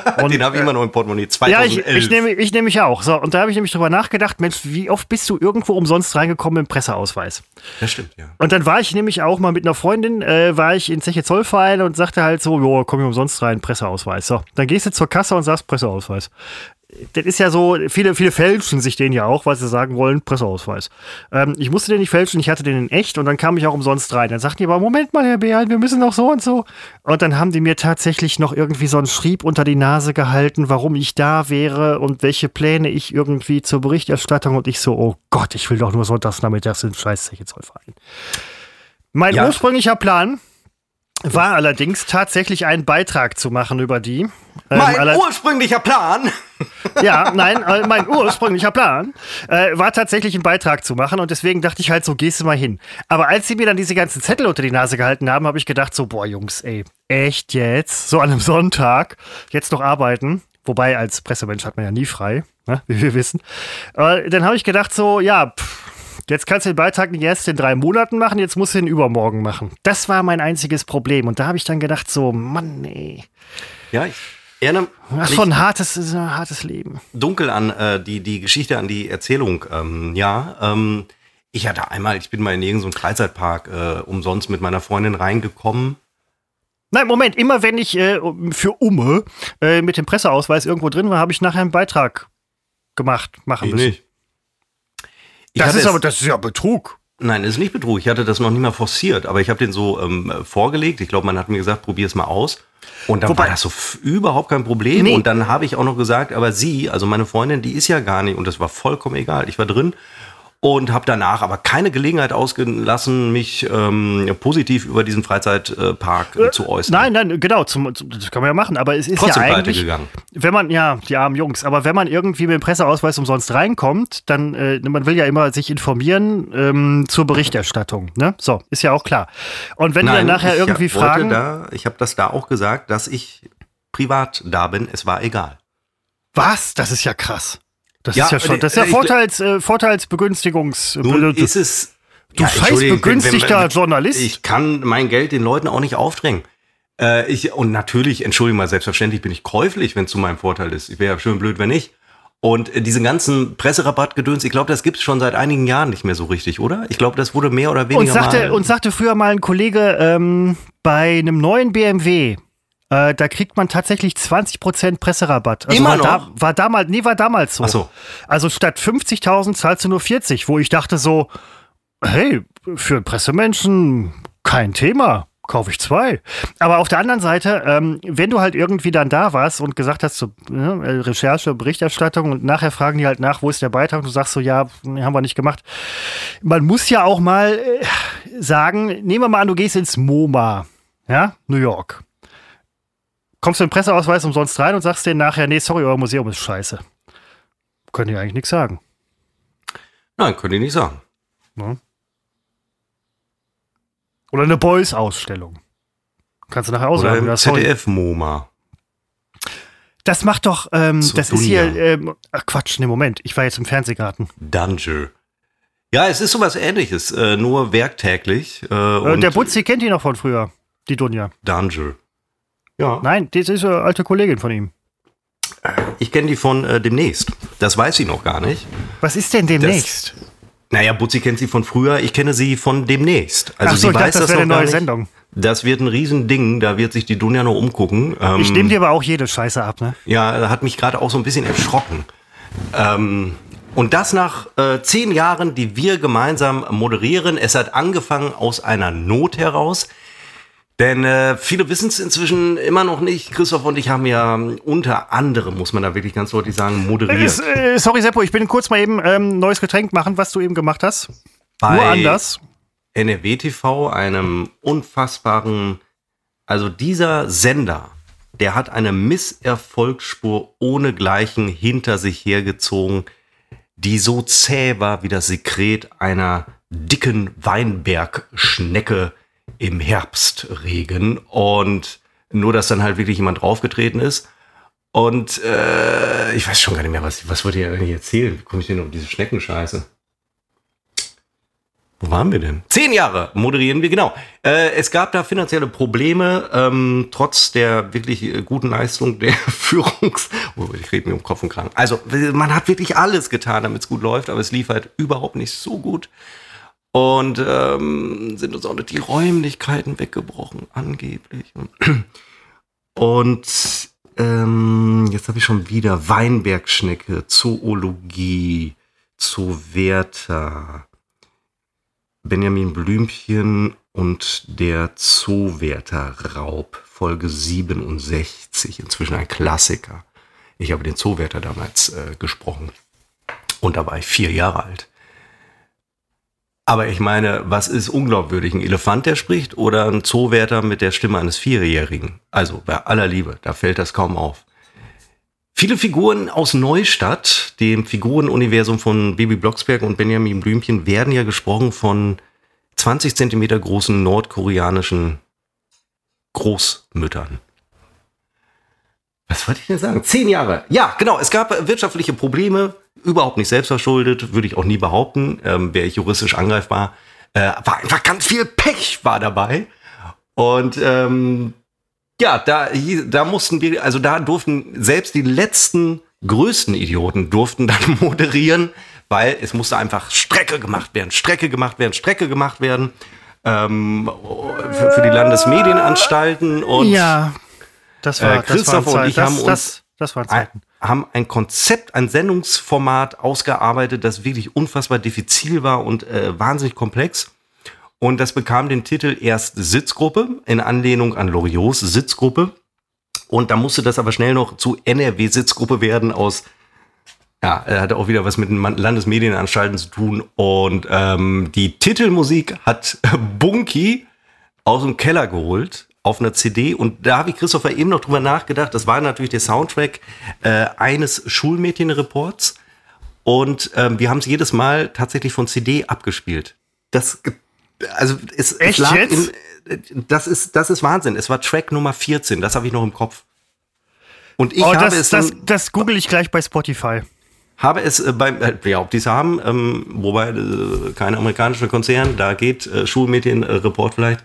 Und, Den habe ich immer noch im Portemonnaie. Ja, ich, 2011. ich nehme ich nehm mich auch. So, und da habe ich nämlich drüber nachgedacht, Mensch, wie oft bist du irgendwo umsonst reingekommen dem Presseausweis? das stimmt, ja. Und dann war ich nämlich auch mal mit einer Freundin, äh, war ich in Zeche Zollverein und sagte halt so, jo, komm ich umsonst rein, Presseausweis. So, dann gehst du zur Kasse und sagst Presseausweis. Das ist ja so, viele, viele fälschen sich den ja auch, weil sie sagen wollen, Presseausweis. Ähm, ich musste den nicht fälschen, ich hatte den in echt und dann kam ich auch umsonst rein. Dann sagten die aber, Moment mal, Herr Behan, wir müssen noch so und so. Und dann haben die mir tatsächlich noch irgendwie so einen Schrieb unter die Nase gehalten, warum ich da wäre und welche Pläne ich irgendwie zur Berichterstattung und ich so, oh Gott, ich will doch nur sonntagsnachmittags in scheiß Zeche Zollverein. Mein Ja. ursprünglicher Plan war allerdings tatsächlich einen Beitrag zu machen über die. Ähm, Mein aller- ursprünglicher Plan. ja, nein, äh, mein ursprünglicher Plan äh, war tatsächlich einen Beitrag zu machen und deswegen dachte ich halt so, gehst du mal hin. Aber als sie mir dann diese ganzen Zettel unter die Nase gehalten haben, habe ich gedacht so, boah Jungs, ey, echt jetzt? So an einem Sonntag, jetzt noch arbeiten? Wobei als Pressemensch hat man ja nie frei, ne, wie wir wissen. Äh, dann habe ich gedacht so, ja, pff, Jetzt kannst du den Beitrag nicht erst in drei Monaten machen, jetzt musst du ihn übermorgen machen. Das war mein einziges Problem. Und da habe ich dann gedacht, so, Mann, ey. Ja, ich erinnere mich schon ein hartes, ein hartes Leben. dunkel an äh, die, die Geschichte, an die Erzählung. Ähm, ja, ähm, ich hatte einmal, ich bin mal in irgendeinem Freizeitpark äh, umsonst mit meiner Freundin reingekommen. Nein, Moment, immer wenn ich äh, für Umme äh, mit dem Presseausweis irgendwo drin war, habe ich nachher einen Beitrag gemacht, machen müssen. Ich Das ist aber, das ist ja Betrug. Nein, das ist nicht Betrug. Ich hatte das noch nie mal forciert, aber ich habe den so ähm, vorgelegt. Ich glaube, man hat mir gesagt, probier es mal aus. Und dann Wobei- war das so überhaupt kein Problem. Nee. Und dann habe ich auch noch gesagt, aber sie, also meine Freundin, die ist ja gar nicht, und das war vollkommen egal. Ich war drin und habe danach aber keine Gelegenheit ausgelassen, mich ähm, positiv über diesen Freizeitpark äh, zu äußern. Nein, nein, genau, zum, zum, das kann man ja machen, aber es ist Trotzdem ja eigentlich, gegangen. wenn man, ja, die armen Jungs, aber wenn man irgendwie mit dem Presseausweis umsonst reinkommt, dann, äh, man will ja immer sich informieren ähm, zur Berichterstattung, ne? So, ist ja auch klar. Und wenn die dann nachher irgendwie wollte fragen, Da, ich habe das da auch gesagt, dass ich privat da bin. Es war egal. was? Das ist ja krass. Das Ja, ist ja schon, das ist ja äh, ich- Vorteils, äh, Vorteilsbegünstigungs... Nun ist es. Du scheiß Entschuldigung, begünstigter wenn- wenn- Journalist. Ich kann mein Geld den Leuten auch nicht aufdrängen. Äh, ich, und natürlich, entschuldigung mal, selbstverständlich bin ich käuflich, wenn es zu meinem Vorteil ist. Ich wäre ja schön blöd, wenn nicht. Und äh, diese ganzen Presserabattgedöns, ich glaube, das gibt es schon seit einigen Jahren nicht mehr so richtig, oder? Ich glaube, das wurde mehr oder weniger Und sagte, mal. und sagte früher mal ein Kollege, ähm, bei einem neuen BMW, äh, da kriegt man tatsächlich 20% Presserabatt. Also Immer war, noch? Da, war damals, nee, war damals so. Ach so. Also statt 50.000 zahlst du nur 40, wo ich dachte so, hey, für einen Pressemenschen kein Thema. Kaufe ich zwei. Aber auf der anderen Seite, ähm, wenn du halt irgendwie dann da warst und gesagt hast, so, ne, Recherche, Berichterstattung und nachher fragen die halt nach, wo ist der Beitrag? Und du sagst so, ja, haben wir nicht gemacht. Man muss ja auch mal äh, sagen, nehmen wir mal an, du gehst ins MoMA, ja, New York. Kommst du im Presseausweis umsonst rein und sagst denen nachher, nee, sorry, euer Museum ist scheiße. Können die eigentlich nichts sagen. Nein, könnte ich nicht sagen. Ne? Oder eine Boys-Ausstellung. Kannst du nachher Oder aussagen. das, soll- ZDF-MoMA. das macht doch, ähm, das ist hier, Dunja. ähm, ach Quatsch, ne Moment, ich war jetzt im Fernsehgarten. Danger. Ja, es ist sowas ähnliches, äh, nur werktäglich. Äh, Äh, und der Butzi kennt die noch von früher, die Dunja. Danger. Ja, Nein, das ist eine alte Kollegin von ihm. ich kenne die von äh, demnächst. Das weiß sie noch gar nicht. Was ist denn demnächst? Naja, Butzi kennt sie von früher, ich kenne sie von demnächst. Also ach so, sie ich weiß dachte, das das wäre noch eine gar neue nicht. Sendung. Das wird ein Riesending, da wird sich die Dunja noch umgucken. Ähm, Ich nehme dir aber auch jede Scheiße ab, ne? Ja, hat mich gerade auch so ein bisschen erschrocken. Ähm, und das nach äh, zehn Jahren, die wir gemeinsam moderieren. Es hat angefangen aus einer Not heraus. Denn äh, viele wissen es inzwischen immer noch nicht. Christoph und ich haben ja ähm, unter anderem, muss man da wirklich ganz deutlich sagen, moderiert. Ist, äh, sorry, Seppo, ich bin kurz mal eben ähm, neues Getränk machen, was du eben gemacht hast. bei Nur anders. NRW TV, einem unfassbaren, also dieser Sender, der hat eine Misserfolgsspur ohnegleichen hinter sich hergezogen, die so zäh war wie das Sekret einer dicken Weinbergschnecke im Herbstregen und nur, dass dann halt wirklich jemand draufgetreten ist. Und äh, ich weiß schon gar nicht mehr, was, was wollt ihr eigentlich erzählen? Wie komme ich denn um diese Schneckenscheiße? Wo waren wir denn? Zehn Jahre moderieren wir, genau. Äh, es gab da finanzielle Probleme, ähm, trotz der wirklich äh, guten Leistung der Führungs... Oh, ich rede mir um Kopf und Kragen. Also, man hat wirklich alles getan, damit es gut läuft, aber es lief halt überhaupt nicht so gut. Und ähm, sind uns auch die Räumlichkeiten weggebrochen, angeblich. Und ähm, jetzt habe ich schon wieder Weinbergschnecke, Zoologie, Zoowärter, Benjamin Blümchen und der Zoowärterraub, Folge 67, inzwischen ein Klassiker. Ich habe den Zoowärter damals äh, gesprochen und da war ich vier Jahre alt. Aber ich meine, was ist unglaubwürdig? Ein Elefant, der spricht oder ein Zoowärter mit der Stimme eines Vierjährigen? Also bei aller Liebe, da fällt das kaum auf. Viele Figuren aus Neustadt, dem Figurenuniversum von Baby Blocksberg und Benjamin Blümchen, werden ja gesprochen von 20 Zentimeter großen nordkoreanischen Großmüttern. Was wollte ich denn sagen? Zehn Jahre. Ja, genau. Es gab wirtschaftliche Probleme, überhaupt nicht selbstverschuldet, würde ich auch nie behaupten. Ähm, Wäre ich juristisch angreifbar. Äh, war einfach ganz viel Pech war dabei. Und ähm, ja, da, da mussten wir, also da durften selbst die letzten größten Idioten durften dann moderieren, weil es musste einfach Strecke gemacht werden, Strecke gemacht werden, Strecke gemacht werden. Ähm, für, für die Landesmedienanstalten und ja, das war, äh, das Christoph waren und ich Zeit- haben das, uns das, das ein, haben ein Konzept, ein Sendungsformat ausgearbeitet, das wirklich unfassbar diffizil war und äh, wahnsinnig komplex. Und das bekam den Titel erst Sitzgruppe in Anlehnung an Loriots Sitzgruppe. Und da musste das aber schnell noch zu NRW Sitzgruppe werden aus ja, er hatte auch wieder was mit den Landesmedienanstalten zu tun. Und ähm, die Titelmusik hat Bunky aus dem Keller geholt auf einer CD. Und da habe ich Christopher eben noch drüber nachgedacht. Das war natürlich der Soundtrack äh, eines Schulmädchenreports. Und ähm, wir haben es jedes Mal tatsächlich von CD abgespielt. Das, also es, es Echt lag jetzt? in, das ist, das ist Wahnsinn. Es war Track Nummer 14. Das habe ich noch im Kopf. Und ich Oh, habe das, es das, dann, das google ich gleich bei Spotify. habe es äh, beim, äh, ja, ob die es haben, ähm, wobei äh, kein amerikanischer Konzern, da geht äh, Schulmedienreport vielleicht.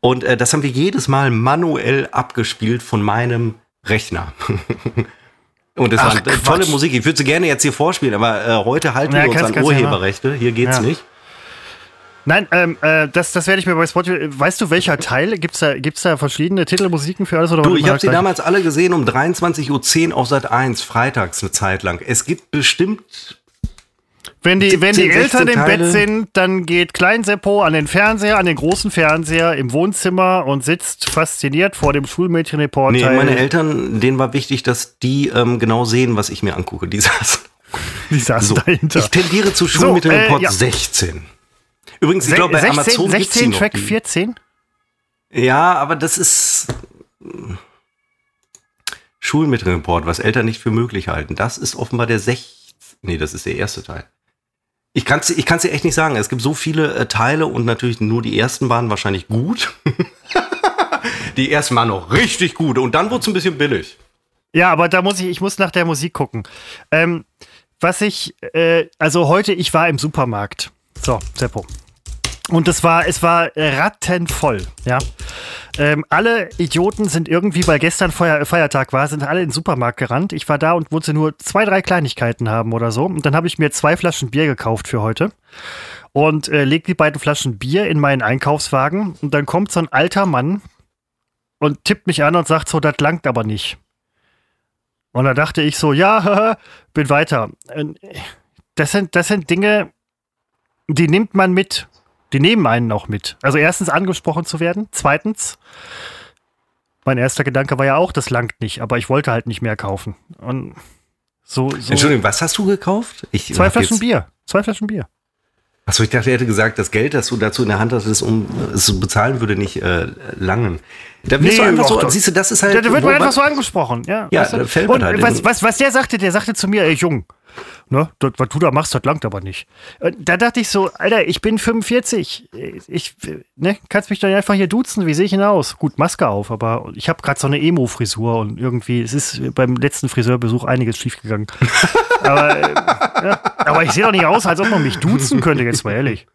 Und äh, das haben wir jedes Mal manuell abgespielt von meinem Rechner. Und es Ach, war äh, tolle Quatsch. Musik. Ich würde sie gerne jetzt hier vorspielen, aber äh, heute halten Ja, wir uns an Urheberrechte. Hier geht's Ja. nicht. Nein, ähm, äh, das, das werde ich mir bei Spotify. Weißt du, welcher Teil? Gibt's da, gibt's da verschiedene Titelmusiken für alles? Oder Du, ich habe sie damals alle gesehen um 23.10 Uhr auf Sat 1, freitags eine Zeit lang. Es gibt bestimmt Wenn die, wenn die 17, Eltern 16 im Bett sind, dann geht Klein Seppo an den Fernseher, an den großen Fernseher im Wohnzimmer und sitzt fasziniert vor dem Schulmädchenreport. Nee, meine Eltern, denen war wichtig, dass die ähm, genau sehen, was ich mir angucke. Die saßen. die saßen So, dahinter. ich tendiere zu So, Schulmittelreport äh, ja. 16. Übrigens, ich Se- glaube, bei 16, Amazon gibt's die 16 noch. Track die. 14? Ja, aber das ist hm, Schulmittelreport, was Eltern nicht für möglich halten. Das ist offenbar der 16. Nee, das ist der erste Teil. Ich kann es ich kann's dir echt nicht sagen. Es gibt so viele äh, Teile und natürlich nur die ersten waren wahrscheinlich gut. die ersten waren noch richtig gut und dann wurde es ein bisschen billig. Ja, aber da muss ich, ich muss nach der Musik gucken. Ähm, was ich, äh, also heute, ich war im Supermarkt. So, Seppo. Und es war, es war rattenvoll, ja. Ähm, alle Idioten sind irgendwie, weil gestern Feuer, Feiertag war, sind alle in den Supermarkt gerannt. Ich war da und wollte nur zwei, drei Kleinigkeiten haben oder so. Und dann habe ich mir zwei Flaschen Bier gekauft für heute und äh, leg die beiden Flaschen Bier in meinen Einkaufswagen. Und dann kommt so ein alter Mann und tippt mich an und sagt so, das langt aber nicht. Und da dachte ich so, ja, bin weiter. Das sind, das sind Dinge, die nimmt man mit. Die nehmen einen auch mit. Also erstens angesprochen zu werden. Zweitens, mein erster Gedanke war ja auch, das langt nicht, aber ich wollte halt nicht mehr kaufen. Und so, so Entschuldigung, was hast du gekauft? Ich zwei Flaschen Bier. Zwei Flaschen Bier. Achso, ich dachte, er hätte gesagt, das Geld, das du dazu in der Hand hattest, um es zu bezahlen, würde nicht äh, langen. Da wirst nee, du einfach so, siehst du, das ist halt. Da, da wird man einfach so angesprochen, ja. Ja, weißt du? fällt man halt. Was, was, was der sagte, der sagte zu mir, ey, Jung, ne, das, was du da machst, das langt aber nicht. Da dachte ich so, Alter, ich bin 45. Ich, ne, kannst mich doch einfach hier duzen. Wie sehe ich denn aus? Gut, Maske auf, aber ich habe gerade so eine Emo-Frisur und irgendwie, es ist beim letzten Friseurbesuch einiges schiefgegangen. aber, äh, ja, aber ich sehe doch nicht aus, als ob man mich duzen könnte, jetzt mal ehrlich.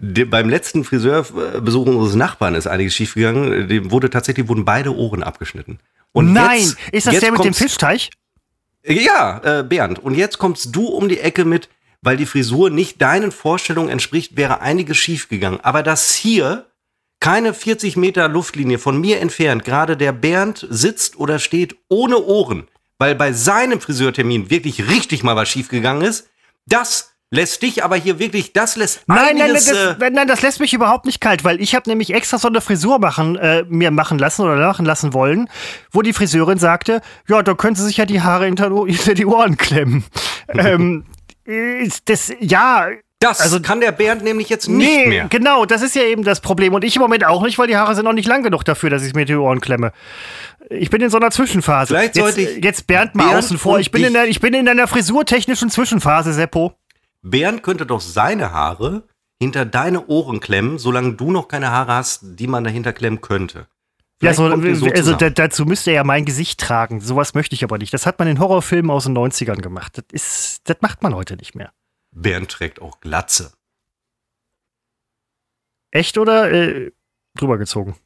De, beim letzten Friseurbesuch unseres Nachbarn ist einiges schiefgegangen. Dem wurde tatsächlich wurden beide Ohren abgeschnitten. Und Nein, jetzt, ist das der mit dem Fischteich? Ja, äh, Bernd. Und jetzt kommst du um die Ecke mit, weil die Frisur nicht deinen Vorstellungen entspricht, wäre einiges schiefgegangen. Aber dass hier keine 40 Meter Luftlinie von mir entfernt gerade der Bernd sitzt oder steht ohne Ohren, weil bei seinem Friseurtermin wirklich richtig mal was schiefgegangen ist, das lässt dich aber hier wirklich, das lässt nein, einiges, nein, nein, das, äh, nein, das lässt mich überhaupt nicht kalt, weil ich habe nämlich extra so eine Frisur machen, äh, mir machen lassen oder machen lassen wollen, wo die Friseurin sagte, ja, da können Sie sich ja die Haare hinter, hinter die Ohren klemmen. ähm, das, ja, das also, kann der Bernd nämlich jetzt nicht nee, mehr. Genau, das ist ja eben das Problem. Und ich im Moment auch nicht, weil die Haare sind noch nicht lang genug dafür, dass ich mir die Ohren klemme. Ich bin in so einer Zwischenphase. Vielleicht sollte jetzt, ich jetzt Bernd mal Bernd außen vor. Ich bin, in der, ich bin in einer frisurtechnischen Zwischenphase, Seppo. Bernd könnte doch seine Haare hinter deine Ohren klemmen, solange du noch keine Haare hast, die man dahinter klemmen könnte. ja, so, so also dazu müsste er ja mein Gesicht tragen. Sowas möchte ich aber nicht. Das hat man in Horrorfilmen aus den 90ern gemacht. Das, ist, das macht man heute nicht mehr. Bernd trägt auch Glatze. Echt oder äh, drüber gezogen?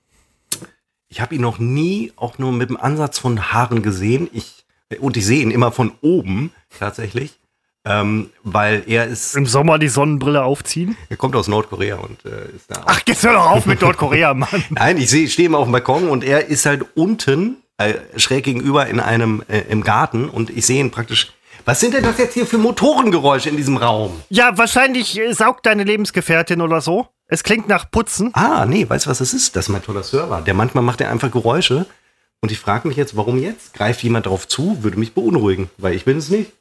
Ich habe ihn noch nie auch nur mit dem Ansatz von Haaren gesehen. Ich, und ich sehe ihn immer von oben tatsächlich. Ähm, weil er ist. Im Sommer die Sonnenbrille aufziehen? Er kommt aus Nordkorea und äh, ist da. Ach, jetzt hör doch auf mit Nordkorea, Mann. Nein, ich sehe, stehe immer auf dem Balkon und er ist halt unten, äh, schräg gegenüber in einem, äh, im Garten und ich sehe ihn praktisch. Was sind denn das jetzt hier für Motorengeräusche in diesem Raum? Ja, wahrscheinlich äh, saugt deine Lebensgefährtin oder so. Es klingt nach Putzen. Ah, nee, weißt du, was das ist? Das ist mein toller Server. Der manchmal macht er einfach Geräusche. Und ich frage mich jetzt, warum jetzt? Greift jemand drauf zu? Würde mich beunruhigen, weil ich bin es nicht.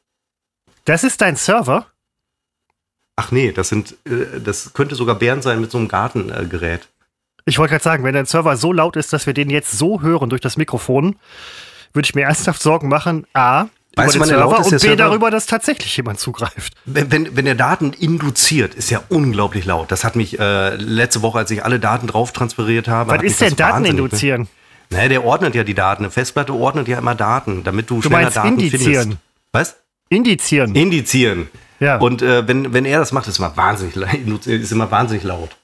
Das ist dein Server? Ach nee, das sind, äh, das könnte sogar Bären sein mit so einem Gartengerät. ich wollte gerade sagen, wenn dein Server so laut ist, dass wir den jetzt so hören durch das Mikrofon, würde ich mir ernsthaft Sorgen machen. A, Weißt über den Server und B, Server, darüber, dass tatsächlich jemand zugreift. Wenn, wenn, wenn der Daten induziert, ist ja unglaublich laut. Das hat mich äh, letzte Woche, als ich alle Daten drauf transferiert habe. Was ist denn Daten induzieren? Naja, der ordnet ja die Daten. Eine Festplatte ordnet ja immer Daten, damit du, du schneller Daten indizieren. findest. Was? Indizieren. Indizieren. Ja. Und äh, wenn, wenn er das macht, ist immer wahnsinnig, ist immer wahnsinnig laut.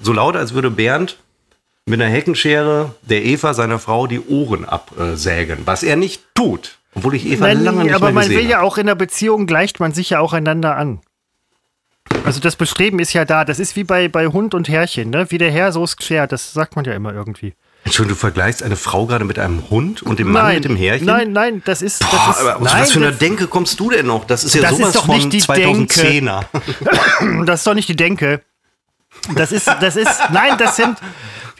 So laut, als würde Bernd mit einer Heckenschere der Eva, seiner Frau, die Ohren absägen. Was er nicht tut. Obwohl ich Eva Nein, lange nicht aber mehr man will ja auch in der Beziehung gleicht man sich ja auch einander an. Also das Bestreben ist ja da. Das ist wie bei, bei Hund und Herrchen, ne? Wie der Herr, so ist geschert. Das sagt man ja immer irgendwie. Entschuldigung, du vergleichst eine Frau gerade mit einem Hund und dem Mann mit dem Härchen? Nein, nein, das ist. Boah, das ist aber nein, was für eine Denke kommst du denn noch? Das ist ja das sowas ist doch von nicht die 2010er. Denke. das ist doch nicht die Denke. Das ist, das ist, nein, das sind,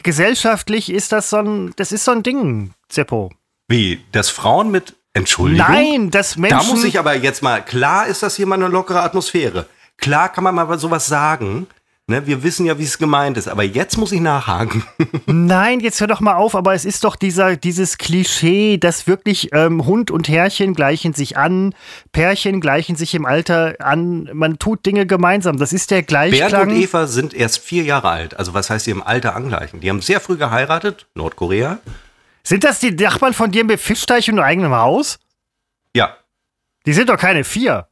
gesellschaftlich ist das so ein, das ist so ein Ding, Zeppo. Wie, dass Frauen mit, Entschuldigung? Nein, das Menschen. Da muss ich aber jetzt mal, klar ist das hier mal eine lockere Atmosphäre. Klar kann man mal sowas sagen, Ne, wir wissen ja, wie es gemeint ist, aber jetzt muss ich nachhaken. Nein, jetzt hör doch mal auf, aber es ist doch dieser, dieses Klischee, dass wirklich ähm, Hund und Herrchen gleichen sich an, Pärchen gleichen sich im Alter an, man tut Dinge gemeinsam. Das ist der Gleichklang. Bernd und Eva sind erst vier Jahre alt. Also was heißt sie im Alter angleichen? Die haben sehr früh geheiratet, Nordkorea. Sind das die Nachbarn von dir mit Fischteich und eigenem Haus? Ja. Die sind doch keine vier.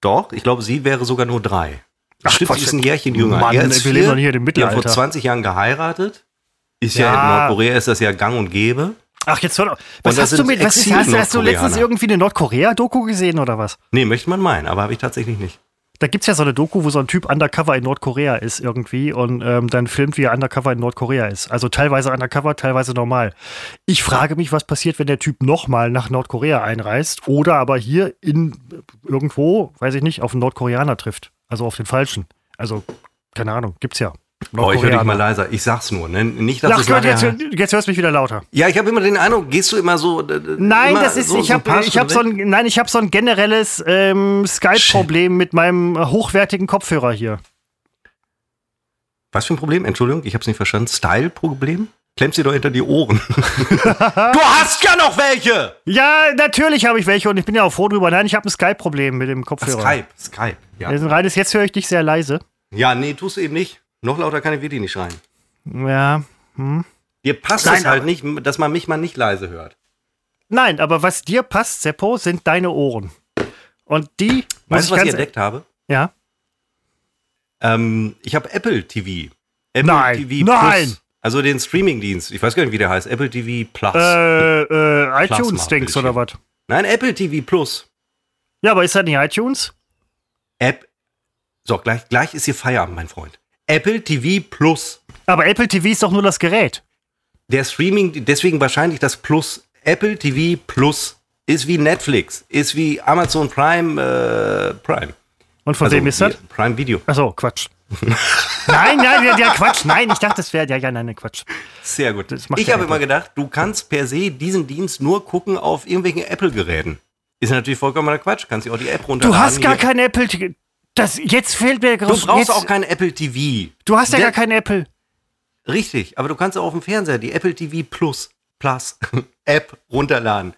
Doch, ich glaube, sie wäre sogar nur drei. Ach, sie ist ein Jährchen jünger. Mann, er ist wir leben doch hier im die haben vor Mittelalter. 20 Jahren geheiratet. Ist ja, Ja. in Nordkorea ist das ja gang und gäbe. Ach, jetzt hör doch. Was hast du mit, was ist, hast, hast du letztens irgendwie eine Nordkorea-Doku gesehen oder was? Nee, möchte man meinen, aber habe ich tatsächlich nicht. Da gibt's ja so eine Doku, wo so ein Typ undercover in Nordkorea ist irgendwie und ähm, dann filmt, wie er undercover in Nordkorea ist. Also teilweise undercover, teilweise normal. Ich frage mich, was passiert, wenn der Typ nochmal nach Nordkorea einreist oder aber hier in irgendwo, weiß ich nicht, auf einen Nordkoreaner trifft. Also auf den falschen. Also, keine Ahnung, gibt's ja. Oh, ich höre dich mal leiser. Ich sag's nur. Ne? Nicht, dass Ach es Gott, jetzt, jetzt hörst du mich wieder lauter. Ja, ich habe immer den Eindruck, gehst du immer so. äh, Nein, immer das ist, so, ich so habe paar ich hab so ein, nein, ich habe so ein generelles ähm, Skype-Problem mit meinem äh, hochwertigen Kopfhörer hier. Was für ein Problem? Entschuldigung, ich habe es nicht verstanden. Style-Problem? Klemmst dir doch hinter die Ohren. du hast ja noch welche! Ja, natürlich habe ich welche und ich bin ja auch froh drüber. Nein, ich habe ein Skype-Problem mit dem Kopfhörer. Skype, Skype. Ja. Das ist ein reines, jetzt höre ich dich sehr leise. ja, nee, tust du eben nicht. Noch lauter kann ich wirklich nicht schreien. Ja. Dir passt Nein, es halt nicht, dass man mich mal nicht leise hört. Nein, aber was dir passt, Seppo, sind deine Ohren. Und die. Weißt du, was ich ganz- entdeckt habe? Ja. Ähm, ich habe Apple TV. Apple Nein, TV nein. Plus. Also den Streamingdienst. Ich weiß gar nicht, wie der heißt. Apple TV Plus. Äh, äh, iTunes-Dings oder was? Nein, Apple TV Plus. Ja, aber ist das nicht iTunes? App. So, gleich, gleich ist hier Feierabend, mein Freund. Apple TV Plus. Aber Apple TV ist doch nur das Gerät. Der Streaming, deswegen wahrscheinlich das Plus. Apple TV Plus ist wie Netflix, ist wie Amazon Prime, äh, Prime. Und von wem ist das? Prime Video. Achso, Quatsch. Nein, nein, ja, ja, Quatsch. Nein, ich dachte, das wäre. Ja, ja, nein, nein, Quatsch. Sehr gut. Das macht Ich habe Apple. immer gedacht, du kannst per se diesen Dienst nur gucken auf irgendwelchen Apple-Geräten. Ist natürlich vollkommener Quatsch. Kannst dir auch die App runterladen. Du hast gar Hier- kein Apple. TV. Das, jetzt fehlt mir Du groß- brauchst jetzt, auch kein Apple TV. Du hast ja Der- gar kein Apple. Richtig, aber du kannst auch auf dem Fernseher die Apple TV Plus, Plus App runterladen.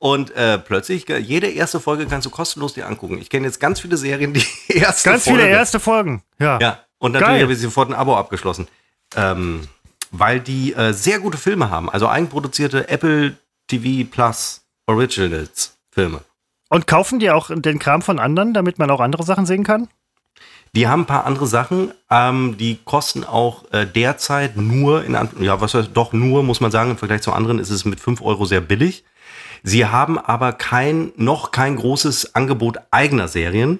Und äh, plötzlich, äh, jede erste Folge kannst du kostenlos dir angucken. Ich kenne jetzt ganz viele Serien, die erste Ganz Folge. viele erste Folgen. Ja. Ja, und natürlich habe ich sofort ein Abo abgeschlossen. Ähm, weil die äh, sehr gute Filme haben. Also eigenproduzierte Apple TV Plus Originals Filme. Und kaufen die auch den Kram von anderen, damit man auch andere Sachen sehen kann? Die haben ein paar andere Sachen, ähm, die kosten auch äh, derzeit nur, in ja, was heißt doch nur, muss man sagen, im Vergleich zu anderen ist es mit 5 Euro sehr billig. Sie haben aber kein, noch kein großes Angebot eigener Serien,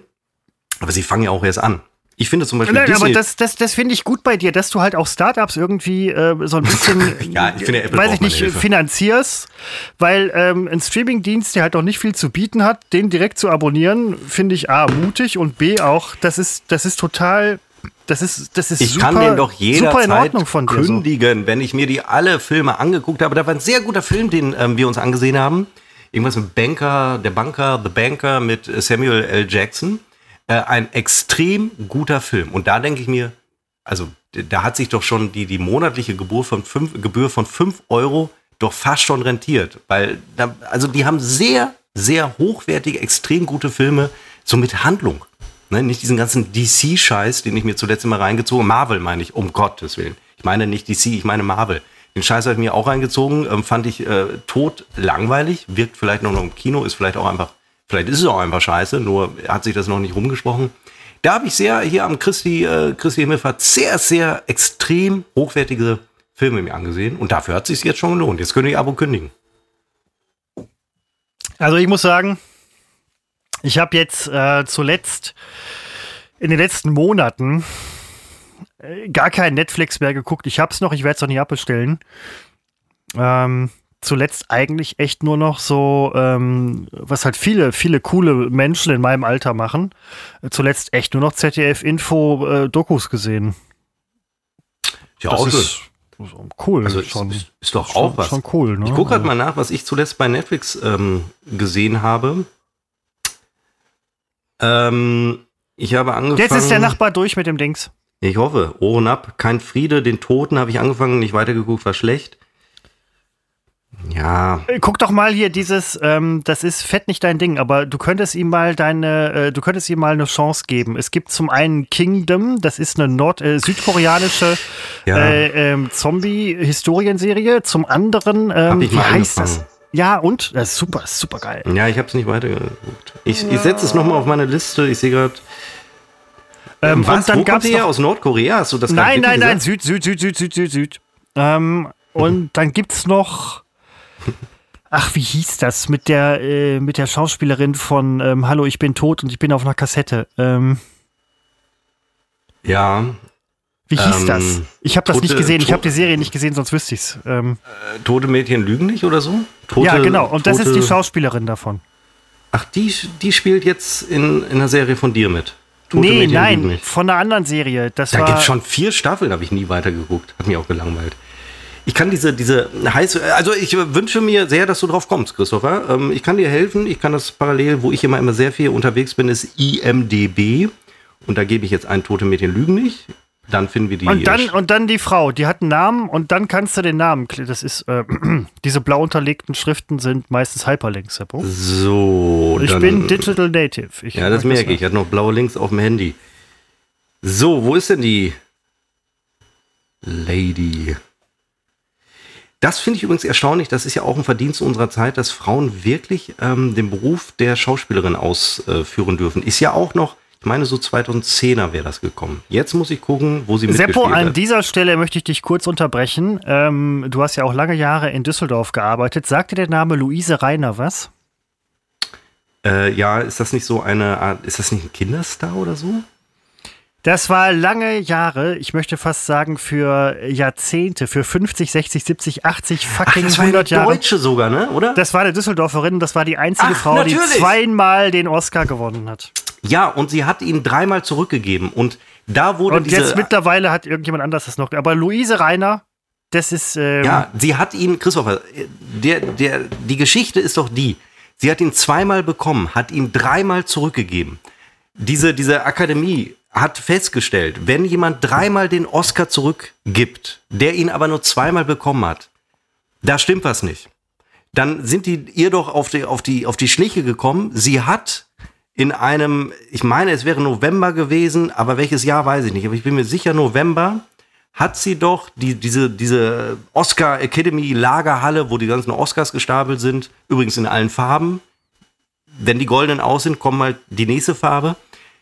aber sie fangen ja auch erst an. Ich finde zum Beispiel Nein, aber Disney, das, das, das finde ich gut bei dir, dass du halt auch Startups irgendwie äh, so ein bisschen, Ja, ich finde, Apple weiß braucht ich nicht, Hilfe. finanzierst, weil ähm, ein Streamingdienst, der halt auch nicht viel zu bieten hat, den direkt zu abonnieren, finde ich A, mutig und B auch, das ist, das ist total, das ist, das ist ich super, kann den doch jederzeit dir. So. kündigen, wenn ich mir die alle Filme angeguckt habe. Da war ein sehr guter Film, den ähm, wir uns angesehen haben. Irgendwas mit Banker, der Banker, The Banker mit Samuel L. Jackson. Äh, ein extrem guter Film. Und da denke ich mir, also da hat sich doch schon die, die monatliche Gebühr von, fünf, Gebühr von 5 Euro doch fast schon rentiert. Weil, da, also die haben sehr, sehr hochwertige, extrem gute Filme, so mit Handlung. Ne, nicht diesen ganzen DC-Scheiß, den ich mir zuletzt immer reingezogen Marvel meine ich, um Gottes Willen. Ich meine nicht DC, ich meine Marvel. Den Scheiß habe ich mir auch reingezogen, ähm, fand ich äh, tot langweilig, wirkt vielleicht noch im Kino, ist vielleicht auch einfach, vielleicht ist es auch einfach scheiße, nur hat sich das noch nicht rumgesprochen. Da habe ich sehr hier am Christi, äh, Christi Himmelfahrt sehr, sehr extrem hochwertige Filme mir angesehen und dafür hat es sich jetzt schon gelohnt. Jetzt könnt ihr Abo kündigen. Also ich muss sagen, ich habe jetzt äh, zuletzt in den letzten Monaten äh, gar kein Netflix mehr geguckt. Ich habe es noch, ich werde es noch nicht abbestellen. Ähm, zuletzt eigentlich echt nur noch so, ähm, was halt viele, viele coole Menschen in meinem Alter machen. Äh, zuletzt echt nur noch ZDF-Info-Dokus gesehen. Ja, Das auch ist cool. Also schon, ist, ist doch schon, auch was. schon cool. Ne? Ich gucke gerade mal nach, was ich zuletzt bei Netflix ähm, gesehen habe. Ähm, Ich habe angefangen. Jetzt ist der Nachbar durch mit dem Dings. Ich hoffe. Ohren ab. Kein Friede. Den Toten habe ich angefangen, nicht weitergeguckt, war schlecht. Ja. Äh, Guck doch mal hier dieses, ähm, das ist fett nicht dein Ding, aber du könntest ihm mal deine, äh, du könntest ihm mal eine Chance geben. Es gibt zum einen Kingdom, das ist eine nord äh, südkoreanische Ja. äh, ähm, Zombie-Historienserie. Zum anderen, ähm, wie mal heißt angefangen. das? Ja, und? Das ist super, super geil. Ja, ich habe es nicht weitergeguckt. Ich, ich setze es nochmal auf meine Liste. Ich sehe gerade. Ähm, Was? und dann Wo gab's kommt ihr Aus Nordkorea? Hast du das Nein, nein, nein? Süd, Süd, Süd, Süd, Süd, Süd, Süd. Ähm, und dann gibt's noch. Ach, wie hieß das mit der äh, mit der Schauspielerin von ähm, Hallo, ich bin tot und ich bin auf einer Kassette. Ähm, Ja. Wie hieß Ähm, das? Ich habe das Tote- nicht gesehen. Ich habe die Serie nicht gesehen, sonst wüsste ich's. Ähm, Äh, Tote Mädchen lügen nicht oder so? Tote, ja, genau. Und das ist die Schauspielerin davon. Ach, die, die spielt jetzt in, in einer Serie von dir mit. Tote nee, Mädchen lügen nein, nicht. von einer anderen Serie. Das Da war. gibt es schon vier Staffeln, habe ich nie weitergeguckt. Hat mich auch gelangweilt. Ich kann diese, diese heiße, also ich wünsche mir sehr, dass du drauf kommst, Christopher. Ähm, ich kann dir helfen. Ich kann das parallel, wo ich immer, immer sehr viel unterwegs bin, ist IMDB. Und da gebe ich jetzt ein Tote Mädchen lügen nicht. Dann finden wir die. und dann, und dann die Frau, die hat einen Namen und dann kannst du den Namen. Das ist, äh, diese blau unterlegten Schriften sind meistens Hyperlinks, Seppo. so, Ich dann, bin Digital Native. Ich Ja, das merke ich. Ich hatte noch blaue Links auf dem Handy. So, wo ist denn die Lady? Das finde ich übrigens erstaunlich. Das ist ja auch ein Verdienst unserer Zeit, dass Frauen wirklich ähm, den Beruf der Schauspielerin ausführen dürfen. Ist ja auch noch, ich meine, so 2010er wäre das gekommen. Jetzt muss ich gucken, wo sie Seppo, mitgespielt an hat. dieser Stelle möchte ich dich kurz unterbrechen. Ähm, du hast ja auch lange Jahre in Düsseldorf gearbeitet. Sagt dir der Name Luise Reiner was? Äh, ja, ist das nicht so eine Art, ist das nicht ein Kinderstar oder so? Das war lange Jahre, ich möchte fast sagen für Jahrzehnte, für 50, 60, 70, 80, fucking das war eine 100 Jahre. Deutsche sogar, ne? Oder? Das war eine Düsseldorferin und das war die einzige Ach, Frau, die natürlich. zweimal den Oscar gewonnen hat. Ja, und sie hat ihn dreimal zurückgegeben. Und da wurde Und diese. jetzt mittlerweile hat irgendjemand anders das noch. Aber Luise Reiner, das ist. Ähm, ja, sie hat ihn, Christopher, der, der, die Geschichte ist doch die. Sie hat ihn zweimal bekommen, hat ihn dreimal zurückgegeben. Diese, diese Akademie hat festgestellt, wenn jemand dreimal den Oscar zurückgibt, der ihn aber nur zweimal bekommen hat, da stimmt was nicht. Dann sind die ihr doch auf die, auf die, auf die Schliche gekommen. Sie hat in einem, ich meine, es wäre November gewesen, aber welches Jahr weiß ich nicht, aber ich bin mir sicher, November hat sie doch die, diese, diese Oscar Academy Lagerhalle, wo die ganzen Oscars gestapelt sind, übrigens in allen Farben. Wenn die goldenen aus sind, kommt mal die nächste Farbe.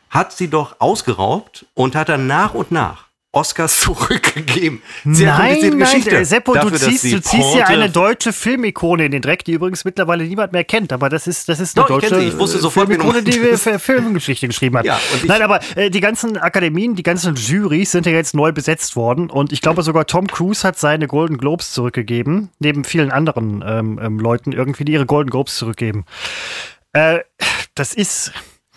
Hat sie doch ausgeraubt und hat dann nach und nach Oscars zurückgegeben. Sehr Nein, nein, Geschichte. äh, Seppo, Dafür, du ziehst, du ziehst hier eine deutsche Filmikone in den Dreck, die übrigens mittlerweile niemand mehr kennt. Aber das ist, das ist eine Doch, ich deutsche sie. Ich wusste sofort, Filmikone, die meinst. für Filmgeschichte geschrieben hat. Ja, ich- Nein, aber äh, die ganzen Akademien, die ganzen Jurys sind ja jetzt neu besetzt worden. Und ich glaube sogar Tom Cruise hat seine Golden Globes zurückgegeben. Neben vielen anderen ähm, ähm, Leuten irgendwie, die ihre Golden Globes zurückgeben. Äh, das ist.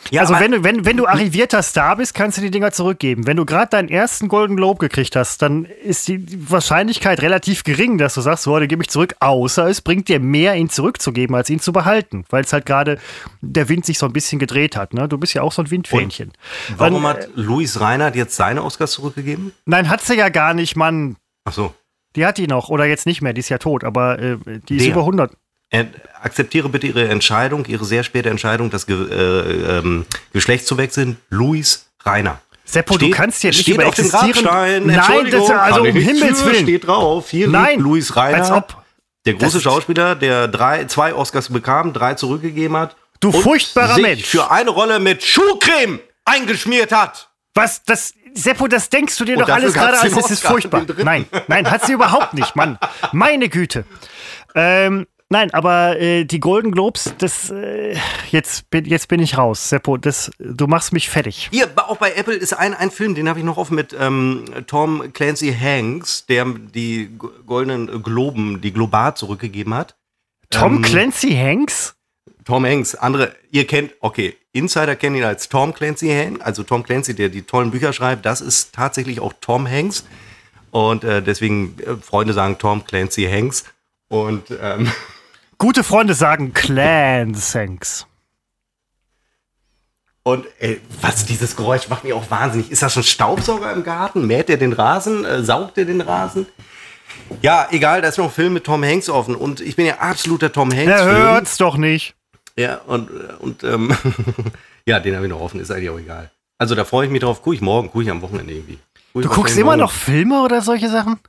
Ja, also wenn du, wenn, wenn du arrivierter Star bist, kannst du die Dinger zurückgeben. Wenn du gerade deinen ersten Golden Globe gekriegt hast, dann ist die Wahrscheinlichkeit relativ gering, dass du sagst, so, den gebe ich zurück, außer es bringt dir mehr, ihn zurückzugeben, als ihn zu behalten. Weil es halt gerade der Wind sich so ein bisschen gedreht hat. Ne? Du bist ja auch so ein Windfähnchen. Warum Und, hat Luis Reinhardt jetzt seine Oscars zurückgegeben? Nein, hat sie ja gar nicht, Mann. Ach so. Die hat die noch. Oder jetzt nicht mehr, die ist ja tot, aber äh, die ist Der. über 100. Akzeptiere bitte Ihre Entscheidung, Ihre sehr späte Entscheidung, das Ge äh, ähm, Geschlecht zu wechseln. Luis Reiner. Seppo, du kannst hier nicht steht über auf dem Grabstein. Nein, das, also kann um Himmels Willen. Steht drauf. Hier Nein, Luis Reiner. als ob. Der große Das- Schauspieler, der drei, zwei Oscars bekam, drei zurückgegeben hat. Du furchtbarer sich Mensch. für eine Rolle mit Schuhcreme eingeschmiert hat. Was, das, Seppo, das denkst du dir Und doch alles gerade als, es ist furchtbar. Nein, nein, hat sie überhaupt nicht, Mann. Meine Güte. Ähm, nein, aber äh, die Golden Globes, das, äh, jetzt, bin, jetzt bin ich raus, Seppo, das, du machst mich fertig. Hier, auch bei Apple ist ein, ein Film, den habe ich noch offen mit ähm, Tom Clancy Hanks, der die goldenen Globen, die Globat zurückgegeben hat. Tom Ähm, Clancy Hanks? Tom Hanks, andere, ihr kennt, okay, Insider kennen ihn als Tom Clancy Hanks, also Tom Clancy, der die tollen Bücher schreibt, das ist tatsächlich auch Tom Hanks. Und äh, deswegen, äh, Freunde sagen Tom Clancy Hanks. Und ähm, Gute Freunde sagen Clan Hanks. Und ey, was dieses Geräusch macht mich auch wahnsinnig. Ist das schon Staubsauger im Garten? Mäht er den Rasen? Äh, saugt er den Rasen? Ja, egal, da ist noch ein Film mit Tom Hanks offen und ich bin ja absoluter Tom Hanks. Er hört's doch nicht. Ja, und, und ähm, ja, den habe ich noch offen, ist eigentlich auch egal. Also da freue ich mich drauf, gucke ich morgen, gucke ich am Wochenende irgendwie. Guck Du guckst immer noch Filme oder solche Sachen?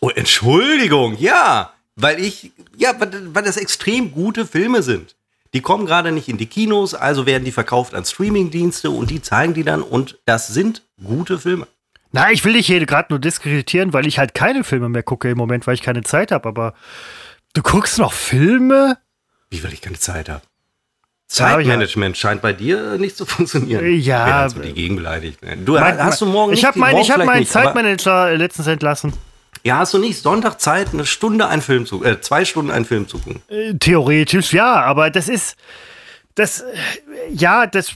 Oh, Entschuldigung, ja, weil ich, ja, weil, das extrem gute Filme sind. Die kommen gerade nicht in die Kinos, also werden die verkauft an Streamingdienste und die zeigen die dann und das sind gute Filme. Na, ich will dich hier gerade nur diskreditieren, weil ich halt keine Filme mehr gucke im Moment, weil ich keine Zeit habe. Aber du guckst noch Filme? Wie, weil ich keine Zeit habe. Ja, hab Zeitmanagement scheint bei dir nicht zu funktionieren. Ja, Ich bin also die gegenbeleidigt. Du Mein- hast du morgen ich habe mein, hab meinen nicht, aber- Zeitmanager äh, letztens entlassen. Ja, hast du nicht Sonntag Zeit, eine Stunde einen Film zu, äh, zwei Stunden einen Film zu gucken? Äh, Theoretisch ja, aber das ist. Das. Ja, das.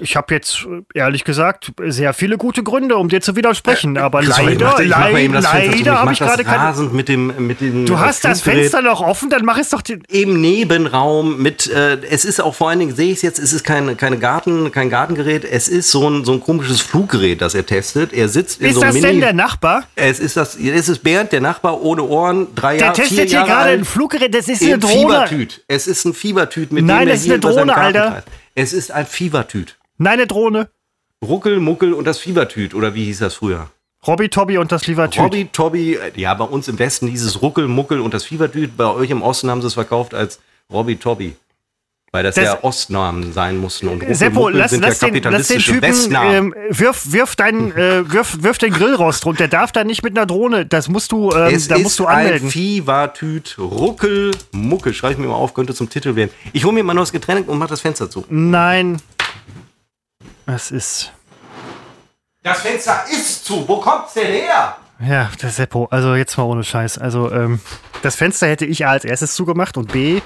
Ich habe jetzt äh, ehrlich gesagt sehr viele gute Gründe, um dir zu widersprechen, aber So, ich leider, mach- ich mach mal eben leider. Ich habe mach ich gerade keine. rasend mit dem mit dem Du äh, hast das Fenster noch offen, dann mach es doch. Im Nebenraum mit äh, es ist auch vor allen Dingen sehe ich es jetzt es ist kein keine Garten kein Gartengerät es ist so ein so ein komisches Fluggerät das er testet er sitzt in ist so einem das Mini denn der Nachbar? es ist das es ist Bernd der Nachbar ohne Ohren drei Der Jahre vier testet hier gerade alt, ein Fluggerät, das ist eine Drohne. Fiebertüt es ist ein Fiebertüt mit Nein, dem er das ist eine Drohne, Alter. treibt. Es ist ein Fiebertüt Nein, eine Drohne. Ruckel Muckel und das Fiebertüt oder wie hieß das früher Robby Tobby und das Liebertüt. Hobby, Tobby, ja, bei uns im Westen hieß es Ruckel, Muckel und das Fiebertüt. Bei euch im Osten haben sie es verkauft als Robby Tobby. Weil das, Das- ja Ostnamen sein mussten. Und Seppo, lass, sind lass, ja den, lass den kapitalistische Typen, ähm, wirf, wirf, deinen, äh, wirf, wirf den Grillrost runter. Der darf da nicht mit einer Drohne. Das musst du, ähm, es da musst du ein anmelden. Fiebertüt, Ruckel, Muckel. Schreibe ich mir mal auf, könnte zum Titel werden. Ich hole mir mal noch das Getränk und mach das Fenster zu. Nein. Es ist. Das Fenster ist zu. Wo kommt's denn her? Ja, das Seppo, also jetzt mal ohne Scheiß. Also, ähm, das Fenster hätte ich A als erstes zugemacht und B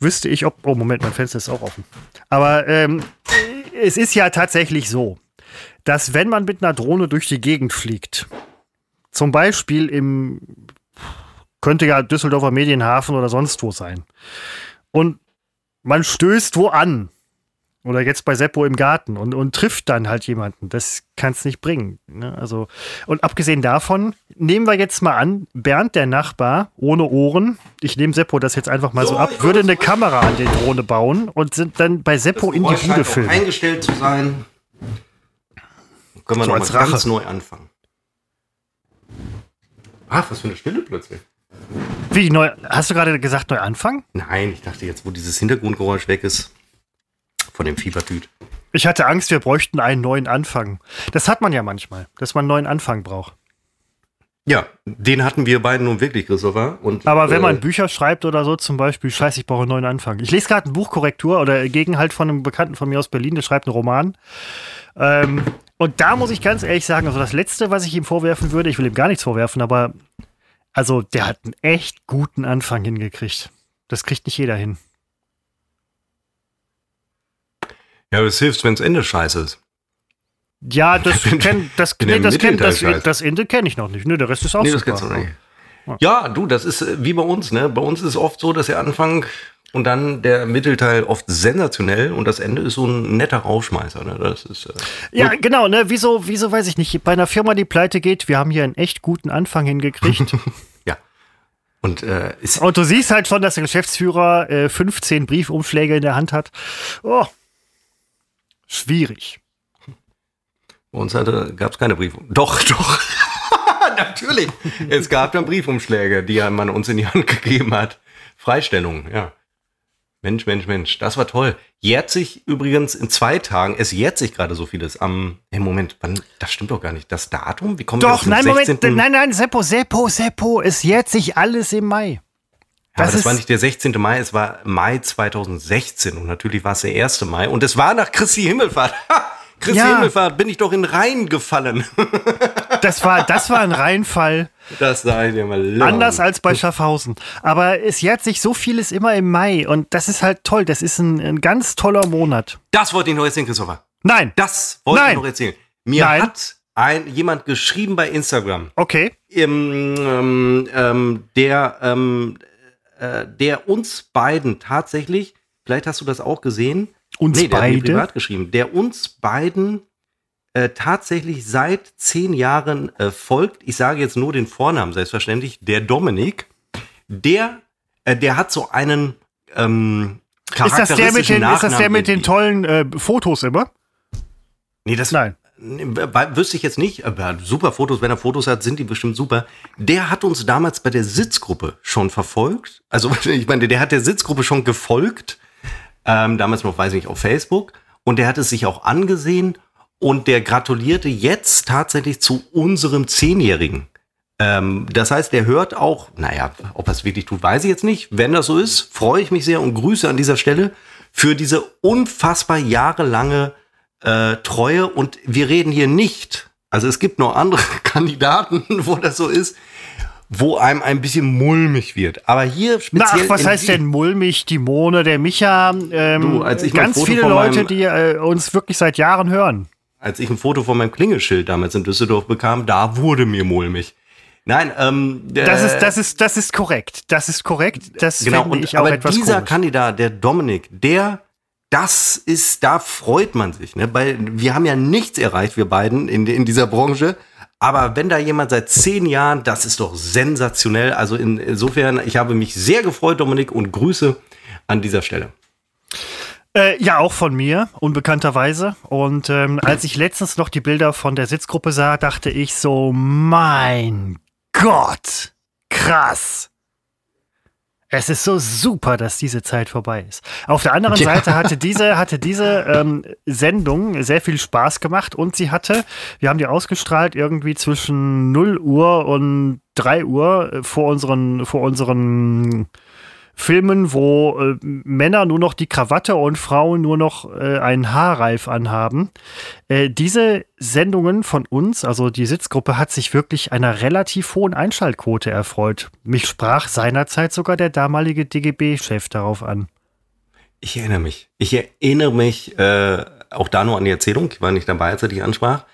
wüsste ich, ob. Oh, Moment, mein Fenster ist auch offen. Aber ähm, es ist ja tatsächlich so, dass wenn man mit einer Drohne durch die Gegend fliegt, zum Beispiel im. könnte ja Düsseldorfer Medienhafen oder sonst wo sein. Und man stößt wo an. Oder jetzt bei Seppo im Garten und, und trifft dann halt jemanden. Das kann es nicht bringen. Ne? Also, und abgesehen davon, nehmen wir jetzt mal an, Bernd, der Nachbar, ohne Ohren, ich nehme Seppo das jetzt einfach mal so, So, ab, würde eine Kamera an die Drohne bauen und sind dann bei Seppo in die Bude filmen. eingestellt zu sein. Können wir So noch als mal ganz Rache. neu anfangen. Ach, was für eine Stille plötzlich. Wie neu? Hast du gerade gesagt, neu anfangen? Nein, ich dachte jetzt, wo dieses Hintergrundgeräusch weg ist, von dem Fiebertüt. Ich hatte Angst, wir bräuchten einen neuen Anfang. Das hat man ja manchmal, dass man einen neuen Anfang braucht. Ja, den hatten wir beiden nun wirklich, Christopher. Und, Aber wenn man äh, Bücher schreibt oder so, zum Beispiel, scheiße, ich brauche einen neuen Anfang. Ich lese gerade eine Buchkorrektur oder Gegenhalt von einem Bekannten von mir aus Berlin, der schreibt einen Roman. Ähm, und da muss ich ganz ehrlich sagen, also das Letzte, was ich ihm vorwerfen würde, ich will ihm gar nichts vorwerfen, aber also der hat einen echt guten Anfang hingekriegt. Das kriegt nicht jeder hin. Ja, das hilft, wenn das Ende scheiße ist. Ja, das kenn, das, nee, das, kenn, das, das Ende kenne ich noch nicht. Nö, der Rest ist auch Nee, das super. kennst du noch nicht. Ja, du, das ist äh, wie bei uns, ne? Bei uns ist es oft so, dass der Anfang und dann der Mittelteil oft sensationell und das Ende ist so ein netter Rausschmeißer. Ne? Das ist, äh, Ja, genau, ne? Wieso, wieso weiß ich nicht. Bei einer Firma, die pleite geht, wir haben hier einen echt guten Anfang hingekriegt. ja. Und äh, ist, Und du siehst halt schon, dass der Geschäftsführer äh, 15 Briefumschläge in der Hand hat. Oh. Schwierig. bei uns gab es keine Briefum. Doch, doch. Natürlich. Es gab dann Briefumschläge, die man uns in die Hand gegeben hat. Freistellung, ja. Mensch, Mensch, Mensch, das war toll. Jährt sich übrigens in zwei Tagen, es jährt sich gerade so vieles am, im Moment, wann, das stimmt doch gar nicht. Das Datum? Wie kommen wir Doch, nein, 16.? Moment, nein, nein, Seppo, Seppo, Seppo, es jährt sich alles im Mai. Ja, aber Das das war nicht der 16. Mai, es war Mai 2016 und natürlich war es der 1. Mai und es war nach Christi Himmelfahrt. Christi Ja. Himmelfahrt bin ich doch in Rhein gefallen. Das war, das war ein Reinfall. Das sei dir mal lang. Anders als bei Schaffhausen. Aber es jährt sich so vieles immer im Mai und das ist halt toll. Das ist ein, ein ganz toller Monat. Das wollte ich noch erzählen, Christopher. Nein. Das wollte Nein. ich noch erzählen. Mir Nein. hat ein, jemand geschrieben bei Instagram, Okay. ähm, ähm, ähm, der, ähm, äh, der uns beiden tatsächlich vielleicht hast du das auch gesehen. Uns nee, beide. privat geschrieben, der uns beiden äh, tatsächlich seit zehn Jahren äh, folgt. Ich sage jetzt nur den Vornamen, selbstverständlich, der Dominik. Der, äh, der hat so einen ähm, Ist das der mit den, ist das der mit den Nachnamen- tollen äh, Fotos immer? Nee, das Nein. Wüsste ich jetzt nicht, aber super Fotos, wenn er Fotos hat, sind die bestimmt super. Der hat uns damals bei der Sitzgruppe schon verfolgt. Also ich meine, der hat der Sitzgruppe schon gefolgt. Ähm, damals noch, weiß ich nicht, auf Facebook. Und der hat es sich auch angesehen. Und der gratulierte jetzt tatsächlich zu unserem Zehnjährigen. Ähm, das heißt, der hört auch, naja, ob er es wirklich tut, weiß ich jetzt nicht. Wenn das so ist, freue ich mich sehr und grüße an dieser Stelle für diese unfassbar jahrelange äh, Treue. Und wir reden hier nicht, also es gibt noch andere Kandidaten, wo das so ist, wo einem ein bisschen mulmig wird. Aber hier speziell. ach, was heißt denn Mulmig, die Mone, der Micha? Ähm, Du, als ich mein ganz viele Leute, meinem- die äh, uns wirklich seit Jahren hören. als ich ein Foto von meinem Klingelschild damals in Düsseldorf bekam, da wurde mir mulmig. Nein, ähm, Das ist, das ist, das ist korrekt. Das ist korrekt. Das genau. finde Und, ich auch aber etwas dieser komisch. Kandidat, der Dominik, der, das ist, da freut man sich, ne? Weil wir haben ja nichts erreicht, wir beiden in, in dieser Branche. Aber wenn da jemand seit zehn Jahren, das ist doch sensationell. Also in, insofern, ich habe mich sehr gefreut, Dominik, und Grüße an dieser Stelle. Äh, ja, auch von mir, unbekannterweise. Und ähm, als ich letztens noch die Bilder von der Sitzgruppe sah, dachte ich so, mein Gott, krass. Es ist so super, dass diese Zeit vorbei ist. Auf der anderen Ja. Seite hatte diese, hatte diese ähm, Sendung sehr viel Spaß gemacht und sie hatte, wir haben die ausgestrahlt irgendwie zwischen 0 Uhr und 3 Uhr äh, vor unseren, vor unseren Filmen, wo äh, Männer nur noch die Krawatte und Frauen nur noch äh, einen Haarreif anhaben. Äh, diese Sendungen von uns, also die Sitzgruppe, hat sich wirklich einer relativ hohen Einschaltquote erfreut. Mich sprach seinerzeit sogar der damalige DGB-Chef darauf an. Ich erinnere mich. Ich erinnere mich äh, auch da nur an die Erzählung. Ich war nicht dabei, als er dich ansprach.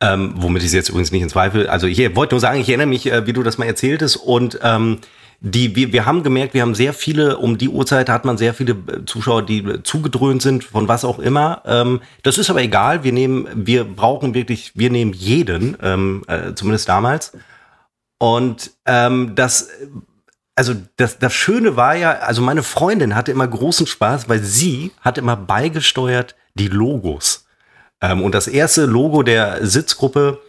Ähm, womit ich es jetzt übrigens nicht in Zweifel. Also ich wollte nur sagen, ich erinnere mich, äh, wie du das mal erzähltest. Und ähm, die, wir, wir haben gemerkt, wir haben sehr viele, um die Uhrzeit hat man sehr viele äh, Zuschauer, die äh, zugedröhnt sind, von was auch immer. Ähm, das ist aber egal. Wir nehmen, wir brauchen wirklich, wir nehmen jeden, ähm, äh, zumindest damals. Und ähm, das also das, das Schöne war ja, also meine Freundin hatte immer großen Spaß, weil sie hat immer beigesteuert die Logos. Ähm, und das erste Logo der Sitzgruppe,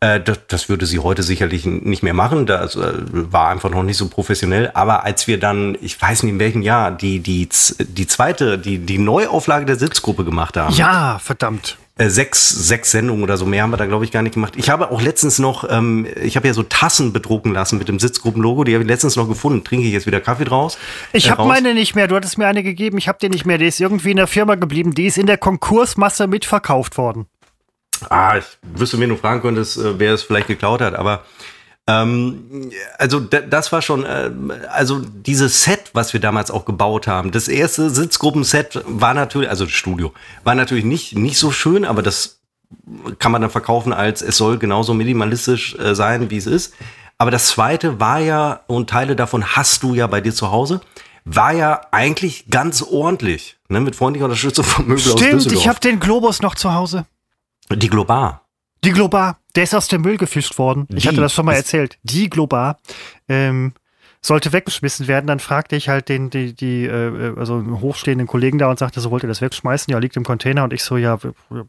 äh, das, das würde sie heute sicherlich nicht mehr machen. Das äh, war einfach noch nicht so professionell. Aber als wir dann, ich weiß nicht in welchem Jahr, die, die, die zweite, die, die Neuauflage der Sitzgruppe gemacht haben, Ja, verdammt. äh, sechs, sechs Sendungen oder so mehr haben wir da, glaube ich, gar nicht gemacht. Ich habe auch letztens noch, ähm, ich habe ja so Tassen bedrucken lassen mit dem Sitzgruppenlogo, die habe ich letztens noch gefunden. Trinke ich jetzt wieder Kaffee draus? Ich äh, habe meine nicht mehr. Du hattest mir eine gegeben. Ich habe die nicht mehr. Die ist irgendwie in der Firma geblieben. Die ist in der Konkursmasse mitverkauft worden. Ah, ich wüsste, wen du fragen könntest, äh, wer es vielleicht geklaut hat, aber ähm, also da- das war schon, äh, also dieses Set, was wir damals auch gebaut haben, das erste Sitzgruppenset war natürlich, also das Studio, war natürlich nicht, nicht so schön, aber das kann man dann verkaufen als es soll genauso minimalistisch äh, sein, wie es ist. Aber das zweite war ja, und Teile davon hast du ja bei dir zu Hause, war ja eigentlich ganz ordentlich, ne, mit freundlicher Unterstützung von Möbel aus Stimmt, Düsseldorf. ich habe den Globus noch zu Hause. Die Globar. Die Globar, der ist aus dem Müll gefischt worden. Ich Die hatte das schon mal erzählt. Die Globar ähm, sollte weggeschmissen werden. Dann fragte ich halt den, die, die äh, also einen hochstehenden Kollegen da und sagte, so wollt ihr das wegschmeißen? Ja, liegt im Container. Und ich so, ja, be- be-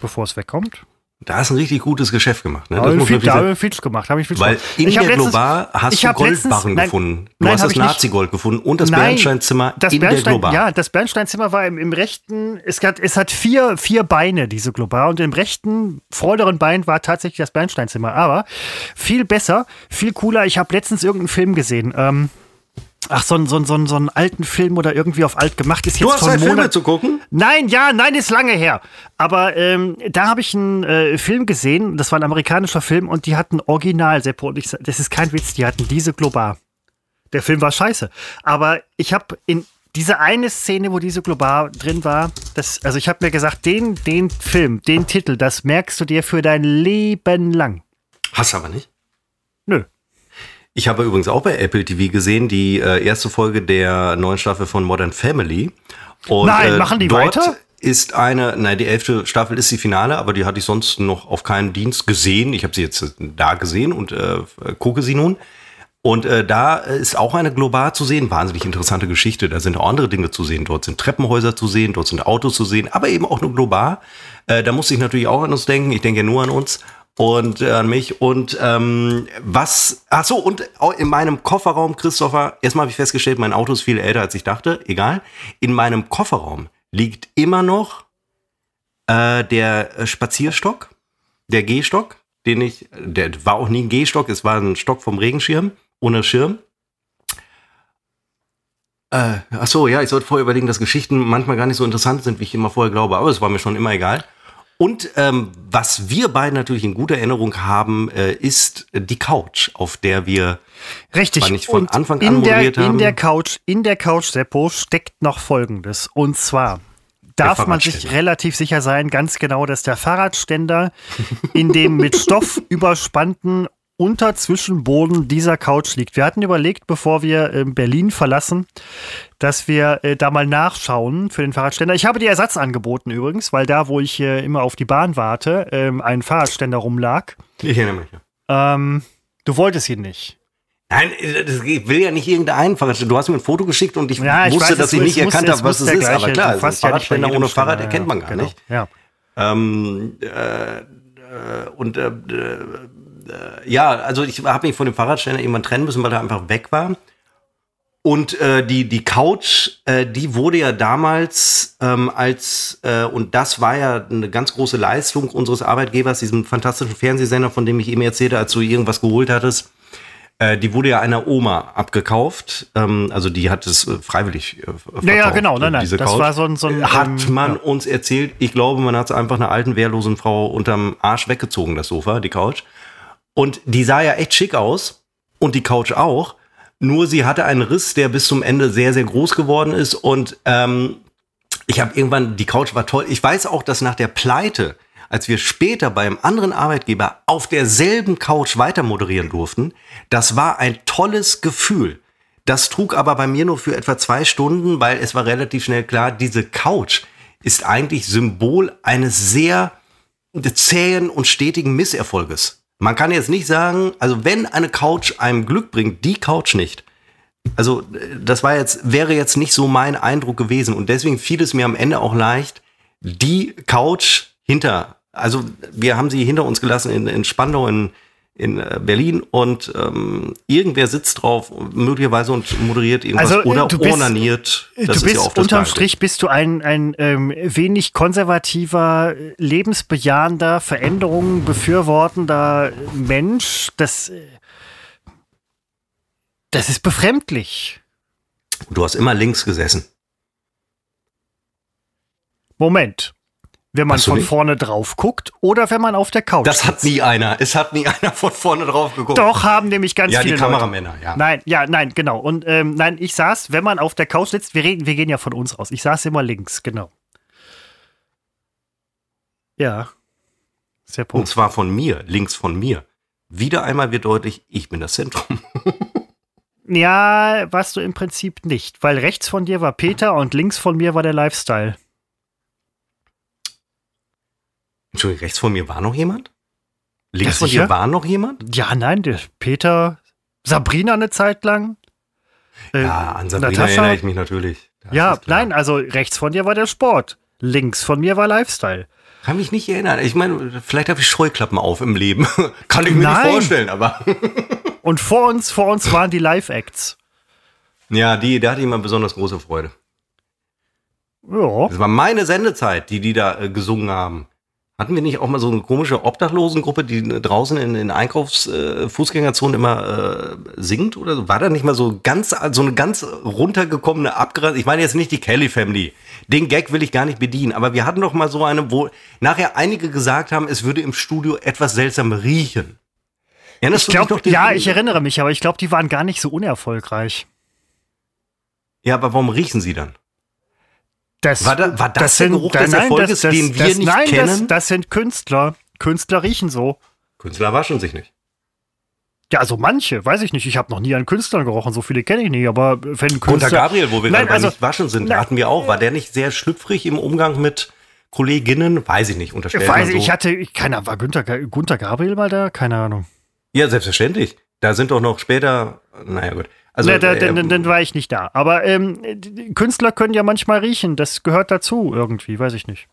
bevor es wegkommt. Da hast du ein richtig gutes Geschäft gemacht. Ne? Da habe ich viel, hab gemacht. Hab ich viel Weil in ich der Globar hast du Goldbarren nein, gefunden. Du nein, hast das. Nazi-Gold gefunden und das Nein, Bernsteinzimmer das in der Bernstein, Globar. Ja, das Bernsteinzimmer war im, im rechten, es hat, es hat vier, vier Beine, diese Globar, und im rechten vorderen Bein war tatsächlich das Bernsteinzimmer. Aber viel besser, viel cooler. Ich habe letztens irgendeinen Film gesehen. Ähm, ach, so einen so so so einen alten Film oder irgendwie auf alt gemacht. Ist jetzt Du hast Zeit, Filme zu gucken? Nein, ja, nein, ist lange her. Aber ähm, da habe ich einen äh, Film gesehen, das war ein amerikanischer Film und die hatten original, Seppo, und ich, das ist kein Witz, die hatten diese Globar. Der Film war scheiße. Aber ich habe in diese eine Szene, wo diese Globar drin war, das, also ich habe mir gesagt, den, den Film, den Titel, das merkst du dir für dein Leben lang. Hast aber nicht. Nö. Ich habe übrigens auch bei Apple TV gesehen, die äh, erste Folge der neuen Staffel von Modern Family. Und, Nein, äh, machen die weiter? Ist eine, nein, die elfte Staffel ist die Finale, aber die hatte ich sonst noch auf keinem Dienst gesehen. Ich habe sie jetzt da gesehen und äh, gucke sie nun. Und äh, da ist auch eine global zu sehen, wahnsinnig interessante Geschichte. Da sind auch andere Dinge zu sehen. Dort sind Treppenhäuser zu sehen, dort sind Autos zu sehen, aber eben auch nur global. Äh, da muss ich natürlich auch an uns denken. Ich denke ja nur an uns und äh, an mich. Und ähm, was, ach so, und in meinem Kofferraum, Christopher, erstmal habe ich festgestellt, mein Auto ist viel älter, als ich dachte, egal. In meinem Kofferraum liegt immer noch äh, der Spazierstock, der Gehstock, den ich, der war auch nie ein Gehstock, es war ein Stock vom Regenschirm ohne Schirm. Äh, ach so, ja, ich sollte vorher überlegen, dass Geschichten manchmal gar nicht so interessant sind, wie ich immer vorher glaube, aber es war mir schon immer egal. Und ähm, was wir beide natürlich in guter Erinnerung haben, äh, ist die Couch, auf der wir Richtig. nicht von und Anfang an moderiert der, haben. In der Couch, in der Couch, Seppo, steckt noch Folgendes. Und zwar darf man sich relativ sicher sein, ganz genau, dass der Fahrradständer in dem mit Stoff überspannten Unterzwischenboden dieser Couch liegt. Wir hatten überlegt, bevor wir äh, Berlin verlassen, dass wir äh, da mal nachschauen für den Fahrradständer. Ich habe dir Ersatz angeboten übrigens, weil da, wo ich äh, immer auf die Bahn warte, ähm, ein Fahrradständer rumlag. Ich erinnere mich. Ähm, du wolltest ihn nicht. Nein, ich will ja nicht irgendein Fahrradständer. Du hast mir ein Foto geschickt und ich ja, ich wusste, weiß, dass ich nicht erkannt habe, was es ist. Aber klar, also ein Fahrradständer ja ohne Fahrrad erkennt man gar genau. nicht. Ja. Ähm, äh, äh und äh, äh, ja, also ich habe mich von dem Fahrradständer irgendwann trennen müssen, weil er einfach weg war. Und äh, die, die Couch, äh, die wurde ja damals ähm, als, äh, und das war ja eine ganz große Leistung unseres Arbeitgebers, diesem fantastischen Fernsehsender, von dem ich eben erzählte, als du irgendwas geholt hattest, äh, die wurde ja einer Oma abgekauft. Ähm, also die hat es äh, freiwillig äh, verkauft. Ja, ja, genau. Nein, nein. das Couch. war so ein, so ein Hat man ja. uns erzählt. Ich glaube, man hat es einfach einer alten, wehrlosen Frau unterm Arsch weggezogen, das Sofa, die Couch. Und die sah ja echt schick aus. Und die Couch auch. Nur sie hatte einen Riss, der bis zum Ende sehr, sehr groß geworden ist. Und ähm, ich habe irgendwann, die Couch war toll. Ich weiß auch, dass nach der Pleite, als wir später beim anderen Arbeitgeber auf derselben Couch weiter moderieren durften, das war ein tolles Gefühl. Das trug aber bei mir nur für etwa zwei Stunden, weil es war relativ schnell klar, diese Couch ist eigentlich Symbol eines sehr zähen und stetigen Misserfolges. Man kann jetzt nicht sagen, also wenn eine Couch einem Glück bringt, die Couch nicht. Also das war jetzt, wäre jetzt nicht so mein Eindruck gewesen und deswegen fiel es mir am Ende auch leicht, die Couch hinter, also wir haben sie hinter uns gelassen in, in Spandau in, in äh, Berlin und ähm, irgendwer sitzt drauf, möglicherweise und moderiert irgendwas also, oder du bist, ornaniert. Das du bist ja unterm Strich bist du ein, ein ähm, wenig konservativer, lebensbejahender, Veränderungen befürwortender Mensch. Das, das ist befremdlich. Du hast immer links gesessen. Moment. Wenn man von nicht? vorne drauf guckt oder wenn man auf der Couch Das hat nie einer. Es hat nie einer von vorne drauf geguckt. Doch, haben nämlich ganz ja, viele. Ja, die Kameramänner, Leute. ja. Nein, ja, nein, genau. Und ähm, nein, ich saß, wenn man auf der Couch sitzt, wir, reden, wir gehen ja von uns aus. Ich saß immer links, genau. Ja. Sehr. Und zwar von mir, links von mir. Wieder einmal wird deutlich, ich bin das Zentrum. ja, warst du im Prinzip nicht, weil rechts von dir war Peter und links von mir war der Lifestyle. Entschuldigung, rechts von mir war noch jemand? Links von dir war noch jemand? Ja, nein, der Peter, Sabrina eine Zeit lang. Äh, ja, an Sabrina Natascha. erinnere ich mich natürlich. Das ja, nein, also rechts von dir war der Sport. Links von mir war Lifestyle. Kann mich nicht erinnern. Ich meine, vielleicht habe ich Scheuklappen auf im Leben. Kann ich mir nein. nicht vorstellen, aber. Und vor uns, vor uns waren die Live-Acts. Ja, die, da hatte ich immer besonders große Freude. Ja. Das war meine Sendezeit, die die da äh, gesungen haben. Hatten wir nicht auch mal so eine komische Obdachlosengruppe, die draußen in den Einkaufsfußgängerzonen äh, immer äh, singt? Oder war da nicht mal so ganz, so eine ganz runtergekommene Abgrad? Ich meine jetzt nicht die Kelly Family. Den Gag will ich gar nicht bedienen. Aber wir hatten doch mal so eine, wo nachher einige gesagt haben, es würde im Studio etwas seltsam riechen. Erinnerst ich glaub, ja, ich erinnere mich, aber ich glaube, die waren gar nicht so unerfolgreich. Ja, aber warum riechen sie dann? Das, war, da, war das, das der sind, Geruch des nein, Erfolges, das, den wir nicht nein, kennen? Das, das sind Künstler. Künstler riechen so. Künstler waschen sich nicht. Ja, also manche, weiß ich nicht. Ich habe noch nie an Künstlern gerochen, so viele kenne ich nicht, aber wenn Künstler. Unter Gabriel, wo wir Nein, gerade also- nicht waschen sind, Nein. hatten wir auch. War der nicht sehr schlüpfrig im Umgang mit Kolleginnen? Weiß ich nicht, unterstellt Weiß, so. ich hatte, keiner, war Günther, Gunther Gabriel mal da? Keine Ahnung. ja, selbstverständlich. Da sind doch noch später, naja gut. Also, ne, da, äh, dann, dann, dann war ich nicht da. Aber ähm, Künstler können ja manchmal riechen. Das gehört dazu irgendwie, weiß ich nicht.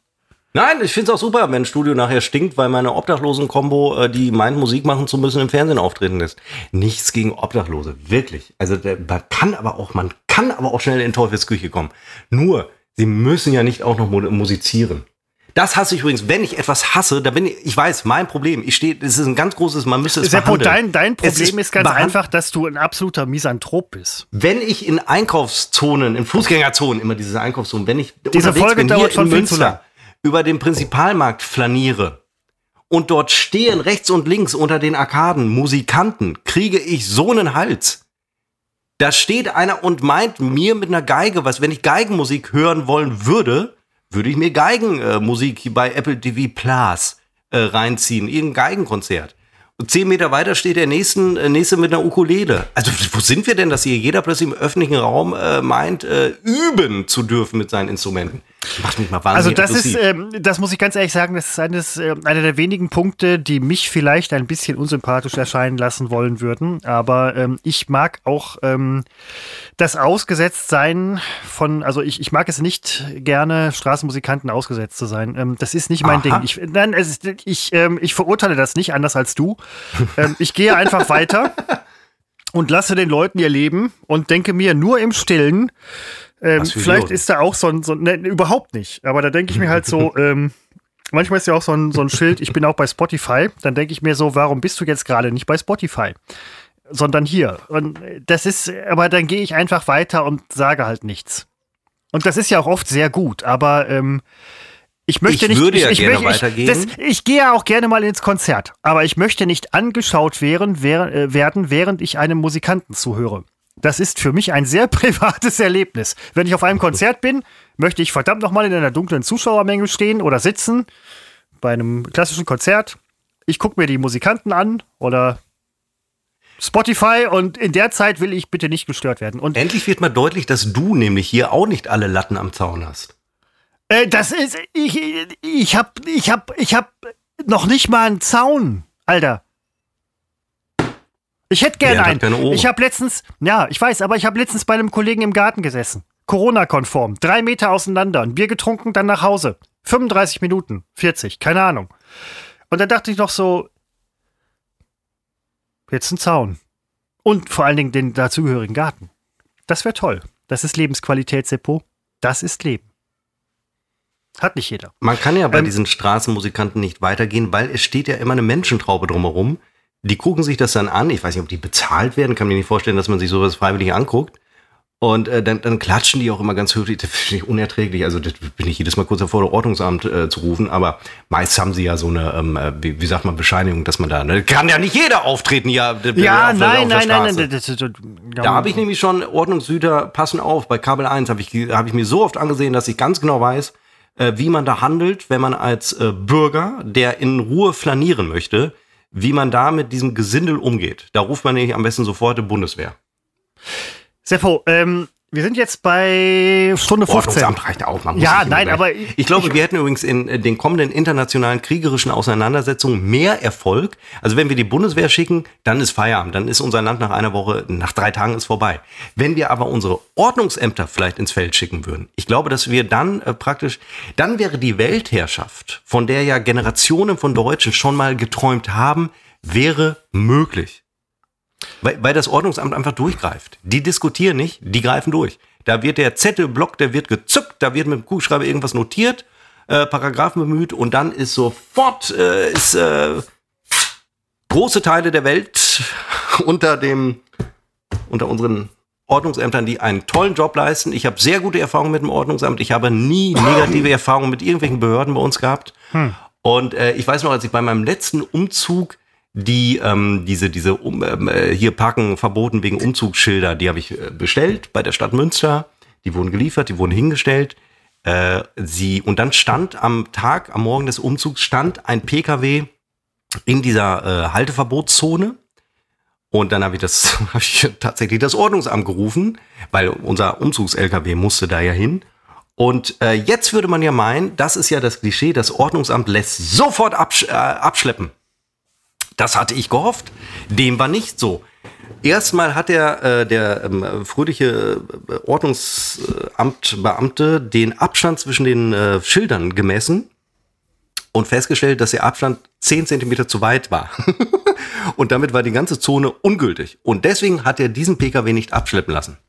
Nein, ich finde es auch super, wenn ein Studio nachher stinkt, weil meine Obdachlosen-Kombo, äh, die meint, Musik machen zu müssen, im Fernsehen auftreten lässt. Nichts gegen Obdachlose, wirklich. Also man kann aber auch, man kann aber auch schnell in Teufelsküche kommen. Nur, sie müssen ja nicht auch noch mu- musizieren. Das hasse ich übrigens. Wenn ich etwas hasse, da bin ich, ich weiß, mein Problem, ich stehe, es ist ein ganz großes, man müsste es Seppo, dein, dein Problem ist, ganz behand- einfach, dass du ein absoluter Misanthrop bist. Wenn ich in Einkaufszonen, in Fußgängerzonen, immer diese Einkaufszonen, wenn ich Diese Folge bin, dauert hier schon. Münster, über den Prinzipalmarkt flaniere und dort stehen rechts und links unter den Arkaden Musikanten, kriege ich so einen Hals. Da steht einer und meint mir mit einer Geige, was, wenn ich Geigenmusik hören wollen würde, würde ich mir Geigenmusik bei Apple TV Plus äh, reinziehen, irgendein Geigenkonzert. Und zehn Meter weiter steht der nächsten, äh, nächste mit einer Ukulele. Also wo sind wir denn, dass hier jeder plötzlich im öffentlichen Raum äh, meint, äh, üben zu dürfen mit seinen Instrumenten? Macht mich mal Also wahnsinnig das ist, ähm, das muss ich ganz ehrlich sagen, das ist eines, äh, einer der wenigen Punkte, die mich vielleicht ein bisschen unsympathisch erscheinen lassen wollen würden. Aber ähm, ich mag auch ähm, das Ausgesetztsein von, also ich, ich mag es nicht gerne, Straßenmusikanten ausgesetzt zu sein. Ähm, das ist nicht mein Aha. Ding. Ich, nein, es ist, ich, ähm, ich verurteile das nicht, anders als du. ähm, ich gehe einfach weiter und lasse den Leuten ihr Leben und denke mir nur im Stillen, ähm, vielleicht ist da auch so ein, so, ne, überhaupt nicht. Aber da denke ich mir halt so, ähm, manchmal ist ja auch so ein, so ein Schild, ich bin auch bei Spotify. Dann denke ich mir so, warum bist du jetzt gerade nicht bei Spotify? Sondern hier. Und das ist, aber dann gehe ich einfach weiter und sage halt nichts. Und das ist ja auch oft sehr gut, aber ähm, ich möchte Ich nicht. würde ja ich, gerne ich, weitergehen. Das, ich gehe ja auch gerne mal ins Konzert, aber ich möchte nicht angeschaut werden, wer, äh, werden, während ich einem Musikanten zuhöre. Das ist für mich ein sehr privates Erlebnis. Wenn ich auf einem Konzert bin, möchte ich verdammt nochmal in einer dunklen Zuschauermenge stehen oder sitzen bei einem klassischen Konzert. Ich gucke mir die Musikanten an oder Spotify und in der Zeit will ich bitte nicht gestört werden. Und Endlich wird mal deutlich, dass du nämlich hier auch nicht alle Latten am Zaun hast. Äh, das ist, ich, ich hab, ich hab, ich hab noch nicht mal einen Zaun, Alter. Ich hätte gerne Bernd einen. Ich habe letztens, ja, ich weiß, aber ich habe letztens bei einem Kollegen im Garten gesessen. Corona-konform. Drei Meter auseinander. Ein Bier getrunken, dann nach Hause. 35 Minuten, 40, keine Ahnung. Und dann dachte ich noch so, jetzt ein Zaun. Und vor allen Dingen den dazugehörigen Garten. Das wäre toll. Das ist Lebensqualität, Seppo. Das ist Leben. Hat nicht jeder. Man kann ja bei Ähm, diesen Straßenmusikanten nicht weitergehen, weil es steht ja immer eine Menschentraube drumherum. Die gucken sich das dann an. Ich weiß nicht, ob die bezahlt werden. Kann mir nicht vorstellen, dass man sich sowas freiwillig anguckt. Und äh, dann, dann klatschen die auch immer ganz höflich. Das finde ich unerträglich. Also das bin ich jedes Mal kurz davor, das Ordnungsamt äh, zu rufen. Aber meist haben sie ja so eine, ähm, äh, wie, wie sagt man, Bescheinigung, dass man da, ne, kann ja nicht jeder auftreten ja. d- Ja, auf nein, auf nein, nein, nein. Das, das, das, Da habe ich nämlich schon Ordnungshüter, passen auf, bei Kabel 1 habe ich, hab ich mir so oft angesehen, dass ich ganz genau weiß, äh, wie man da handelt, wenn man als äh, Bürger, der in Ruhe flanieren möchte, wie man da mit diesem Gesindel umgeht. Da ruft man nämlich am besten sofort die Bundeswehr. Seppo, ähm, wir sind jetzt bei Stunde 15. Ordnungsamt reicht auch. Man muss Ja, nein, aber ich, glaube, wir hätten übrigens in äh, den kommenden internationalen kriegerischen Auseinandersetzungen mehr Erfolg. Also wenn wir die Bundeswehr schicken, dann ist Feierabend, dann ist unser Land nach einer Woche, nach drei Tagen ist vorbei. Wenn wir aber unsere Ordnungsämter vielleicht ins Feld schicken würden, ich glaube, dass wir dann äh, praktisch, dann wäre die Weltherrschaft, von der ja Generationen von Deutschen schon mal geträumt haben, wäre möglich. Weil, weil das Ordnungsamt einfach durchgreift. Die diskutieren nicht, die greifen durch. Da wird der Zettelblock, der wird gezückt, da wird mit dem Kugelschreiber irgendwas notiert, äh, Paragraphen bemüht und dann ist sofort äh, ist, äh, große Teile der Welt unter dem unter unseren Ordnungsämtern, die einen tollen Job leisten. Ich habe sehr gute Erfahrungen mit dem Ordnungsamt. Ich habe nie negative Erfahrungen mit irgendwelchen Behörden bei uns gehabt. Und äh, ich weiß noch, als ich bei meinem letzten Umzug die ähm, diese diese um, ähm, äh, hier parken verboten wegen Umzugsschilder, die habe ich äh, bestellt bei der Stadt Münster. Die wurden geliefert, die wurden hingestellt. Äh, sie und dann stand am Tag, am Morgen des Umzugs stand ein PKW in dieser äh, Halteverbotszone Und dann habe ich das, habe ich tatsächlich das Ordnungsamt gerufen, weil unser Umzugs-LKW musste da ja hin. Und äh, jetzt würde man ja meinen, das ist ja das Klischee, das Ordnungsamt lässt sofort absch äh, abschleppen. Das hatte ich gehofft. Dem war nicht so. Erstmal hat der, äh, der ähm, fröhliche äh, Ordnungsamtbeamte den Abstand zwischen den äh, Schildern gemessen und festgestellt, dass der Abstand 10 Zentimeter zu weit war. und damit war die ganze Zone ungültig. Und deswegen hat er diesen Pkw nicht abschleppen lassen.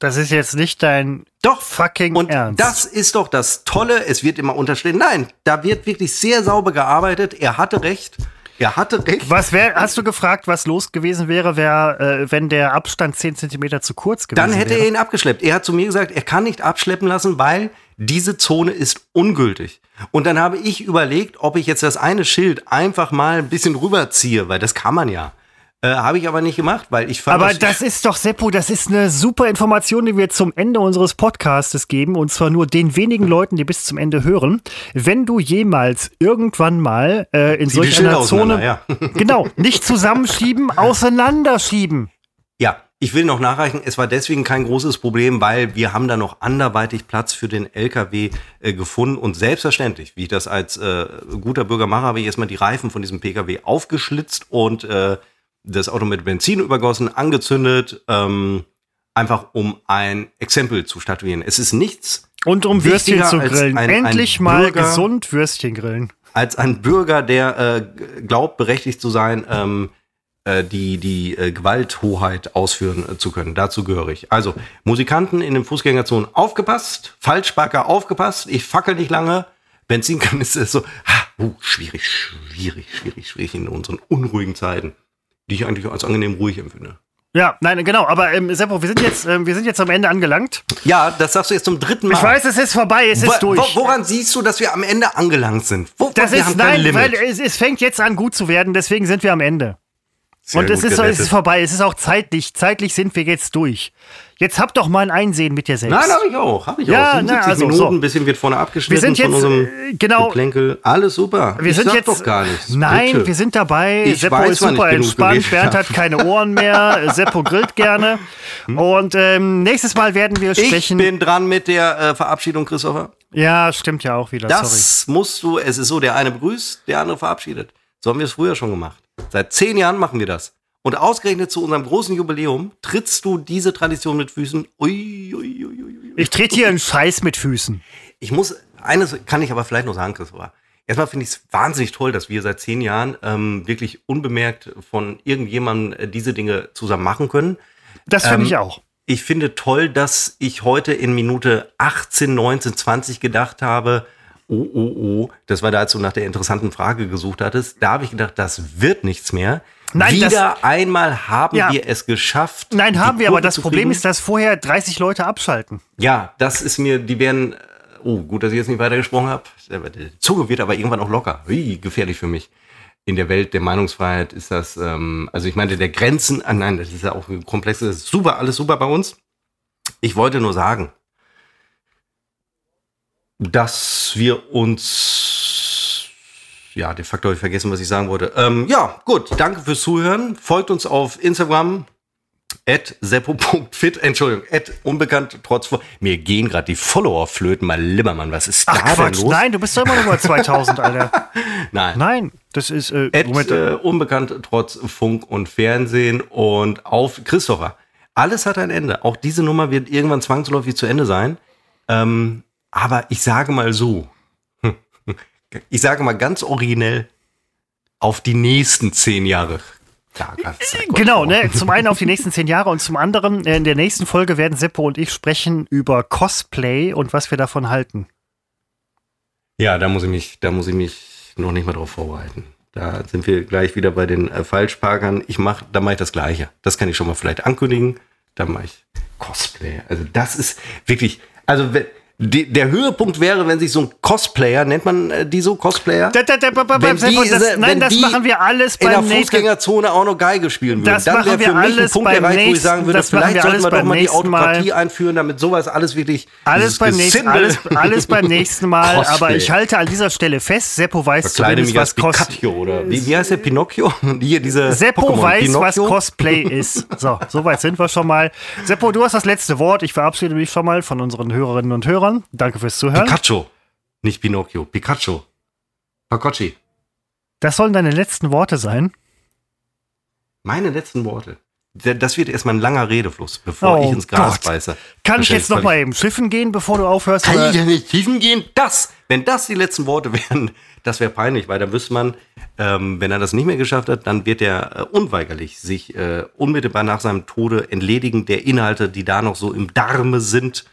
Das ist jetzt nicht dein Doch, fucking und Ernst. das ist doch das Tolle. Es wird immer unterstellen. Nein, da wird wirklich sehr sauber gearbeitet. Er hatte recht. Er hatte recht. Was wär, hast du gefragt, was los gewesen wäre, wär, äh, wenn der Abstand 10 Zentimeter zu kurz gewesen Dann hätte wäre? er ihn abgeschleppt. Er hat zu mir gesagt, er kann nicht abschleppen lassen, weil diese Zone ist ungültig. Und dann habe ich überlegt, ob ich jetzt das eine Schild einfach mal ein bisschen rüberziehe, weil das kann man ja. Äh, habe ich aber nicht gemacht, weil ich fand Aber das ist doch, Seppo, das ist eine super Information, die wir zum Ende unseres Podcastes geben. Und zwar nur den wenigen Leuten, die bis zum Ende hören. Wenn du jemals irgendwann mal äh, in die solch einer Zone. ja. Genau, nicht zusammenschieben, auseinanderschieben. Ja, ich will noch nachreichen, es war deswegen kein großes Problem, weil wir haben da noch anderweitig Platz für den LKW äh, gefunden und selbstverständlich, wie ich das als äh, guter Bürger mache, habe ich erstmal die Reifen von diesem PKW aufgeschlitzt und äh, das Auto mit Benzin übergossen, angezündet, ähm, einfach um ein Exempel zu statuieren. Es ist nichts Und um Würstchen zu grillen. ein- ein Endlich mal Bürger- gesund Würstchen grillen. als ein Bürger, der äh, glaubt, berechtigt zu sein, ähm, äh, die, die äh, Gewalthoheit ausführen äh, zu können. Dazu gehöre ich. Also, Musikanten in den Fußgängerzonen aufgepasst, Falschparker aufgepasst, ich fackel nicht lange. Benzinkanister ist so, ha, uh, schwierig, schwierig, schwierig, schwierig in unseren unruhigen Zeiten, die ich eigentlich als angenehm ruhig empfinde. Ja, nein, genau. Aber ähm, Seppo, wir sind jetzt, ähm, wir sind jetzt am Ende angelangt. Ja, das sagst du jetzt zum dritten Mal. Ich weiß, es ist vorbei, es Wo- ist durch. Wo, woran siehst du, dass wir am Ende angelangt sind? Wo, das ist nein, weil es, es fängt jetzt an gut zu werden, deswegen sind wir am Ende. Sehr Und es ist, es ist vorbei. Es ist auch zeitlich. Zeitlich sind wir jetzt durch. Jetzt habt doch mal ein Einsehen mit dir selbst. Nein, habe ich auch. Habe ich Ja, auch. na, 77 also, Minuten, so. ein bisschen wird vorne abgeschnitten Wir sind von jetzt, unserem äh, genau- Geplänkel. Alles super. wir ich sind jetzt. doch gar nichts. Nein, Bitte. wir sind dabei. Ich Seppo weiß, ist super ich entspannt. Bernd hat keine Ohren mehr. Seppo grillt gerne. Und ähm, nächstes Mal werden wir ich sprechen. bin dran mit der äh, Verabschiedung, Christopher. ja, stimmt ja auch wieder. Sorry. Das musst du, es ist so, der eine begrüßt, der andere verabschiedet. So haben wir es früher schon gemacht. Seit zehn Jahren machen wir das. Und ausgerechnet zu unserem großen Jubiläum trittst du diese Tradition mit Füßen. Ui, ui, ui. Ich trete hier einen Scheiß mit Füßen. Ich muss, eines kann ich aber vielleicht noch sagen, Christopher. Erstmal finde ich es wahnsinnig toll, dass wir seit zehn Jahren ähm, wirklich unbemerkt von irgendjemandem äh, diese Dinge zusammen machen können. Das finde Ähm, ich auch. Ich finde toll, dass ich heute in Minute 18, 19, 20 gedacht habe, oh, oh, oh, das war da, als du nach der interessanten Frage gesucht hattest, da habe ich gedacht, das wird nichts mehr. Nein, das- Wieder einmal haben Ja. wir es geschafft. Nein, haben wir, aber Kurve das Problem ist, dass vorher 30 Leute abschalten. Ja, das ist mir, die werden, oh, gut, dass ich jetzt nicht weiter gesprochen habe. Die Zunge wird aber irgendwann auch locker. Ui, gefährlich für mich. In der Welt der Meinungsfreiheit ist das, ähm, also ich meine, der Grenzen, ah nein, das ist ja auch ein komplexes, das ist super, alles super bei uns. Ich wollte nur sagen, dass wir uns, ja, de facto habe ich vergessen, was ich sagen wollte. Ähm, ja, gut, danke fürs Zuhören. Folgt uns auf Instagram, at seppo.fit, Entschuldigung, at unbekannt trotz. Mir gehen gerade die Follower flöten, mal Limmermann, was ist Ach da denn Quatsch, los? nein, du bist doch immer noch über 2000, Alter. Nein. Nein, das ist, äh, At, äh, unbekannt trotz Funk und Fernsehen und auf Christopher. Alles hat ein Ende. Auch diese Nummer wird irgendwann zwangsläufig zu Ende sein. Ähm, aber ich sage mal so, ich sage mal ganz originell, auf die nächsten zehn Jahre. Ja, Gott, Genau, ne? Zum einen auf die nächsten zehn Jahre und zum anderen äh, in der nächsten Folge werden Seppo und ich sprechen über Cosplay und was wir davon halten. Ja, da muss ich mich, da muss ich mich noch nicht mal drauf vorbereiten. Da sind wir gleich wieder bei den äh, Falschparkern. Ich mach, da mache ich das Gleiche. Das kann ich schon mal vielleicht ankündigen. Da mache ich Cosplay. Also das ist wirklich, also we- die, der Höhepunkt wäre, wenn sich so ein Cosplayer, nennt man äh, die so Cosplayer? Da, da, da, Wenn die- das, wenn nein, das die machen wir alles in der nächsten Fußgängerzone auch noch Geige spielen würden. Das Dann wäre wir für mich ein alles Punkt erreicht, wo ich nächsten- sagen würde, das machen vielleicht alles wir doch beim mal die nächsten Mal. Autokratie einführen, damit sowas alles wirklich Alles beim, nächsten, alles, alles beim nächsten Mal, Cosplay. aber ich halte an dieser Stelle fest, Seppo weiß zumindest, was Cos Pikachu oder wie, wie heißt der Pinocchio? Hier diese Seppo weiß, Pinocchio? was Cosplay ist. So, soweit sind wir schon mal. Seppo, du hast das letzte Wort. Ich verabschiede mich schon mal von unseren Hörerinnen und Hörern. Danke fürs Zuhören. Pikachu. Nicht Pinocchio, Pikachu. Pakocci. Das sollen deine letzten Worte sein. Meine letzten Worte. Das wird erstmal ein langer Redefluss, bevor Oh ich ins Gras Gott. beiße. Kann ich jetzt noch mal eben schiffen gehen, bevor du aufhörst? Kann oder- ich ja nicht tiefen gehen? Das, wenn das die letzten Worte wären, das wäre peinlich, weil dann wüsste man, ähm, wenn er das nicht mehr geschafft hat, dann wird er äh, unweigerlich sich äh, unmittelbar nach seinem Tode entledigen der Inhalte, die da noch so im Darme sind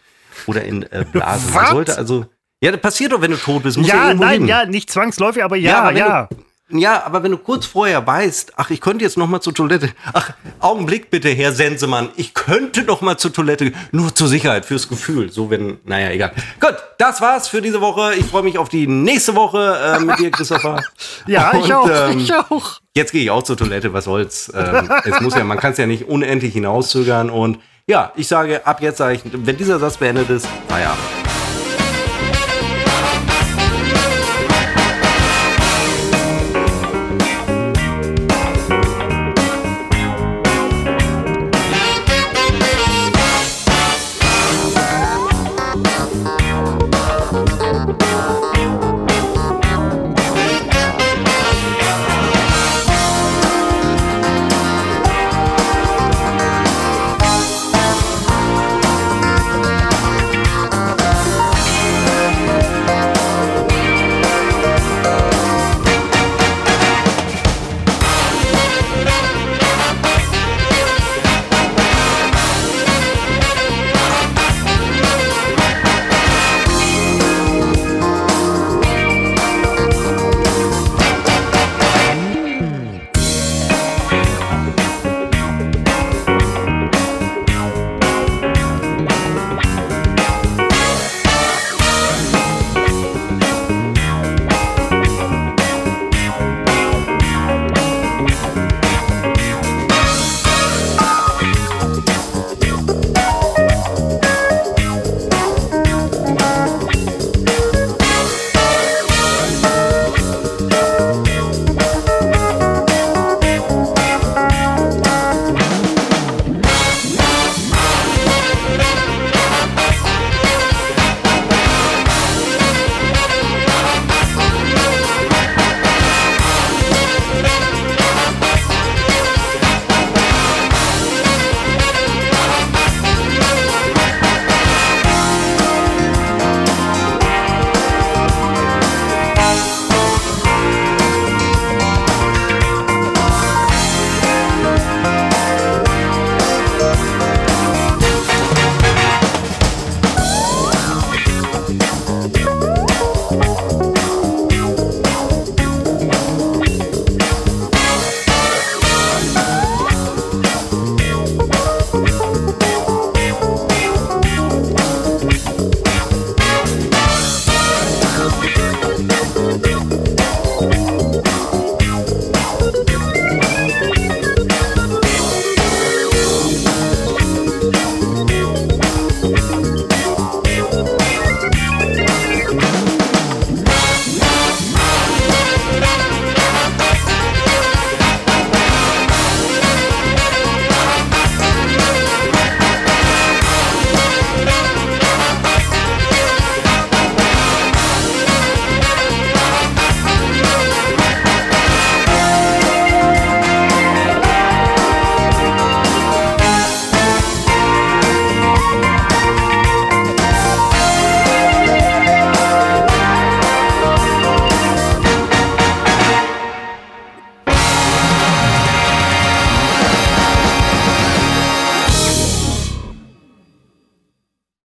oder in äh, Blasen. Man sollte also, ja, das passiert doch, wenn du tot bist. Muss ja, ja, nein, hin. ja, nicht zwangsläufig, aber ja, aber wenn ja. Du, ja, aber wenn du kurz vorher weißt, ach, ich könnte jetzt noch mal zur Toilette. Ach, Augenblick bitte, Herr Sensemann. Ich könnte noch mal zur Toilette. Nur zur Sicherheit, fürs Gefühl. So, wenn, naja, egal. Gut, das war's für diese Woche. Ich freue mich auf die nächste Woche äh, mit dir, Christopher. Ja, ich Und, auch, ähm, ich auch. Jetzt gehe ich auch zur Toilette, was soll's. Ähm, es muss ja, man kann es ja nicht unendlich hinauszögern. Und ja, ich sage, ab jetzt sage ich, wenn dieser Satz beendet ist, Feierabend.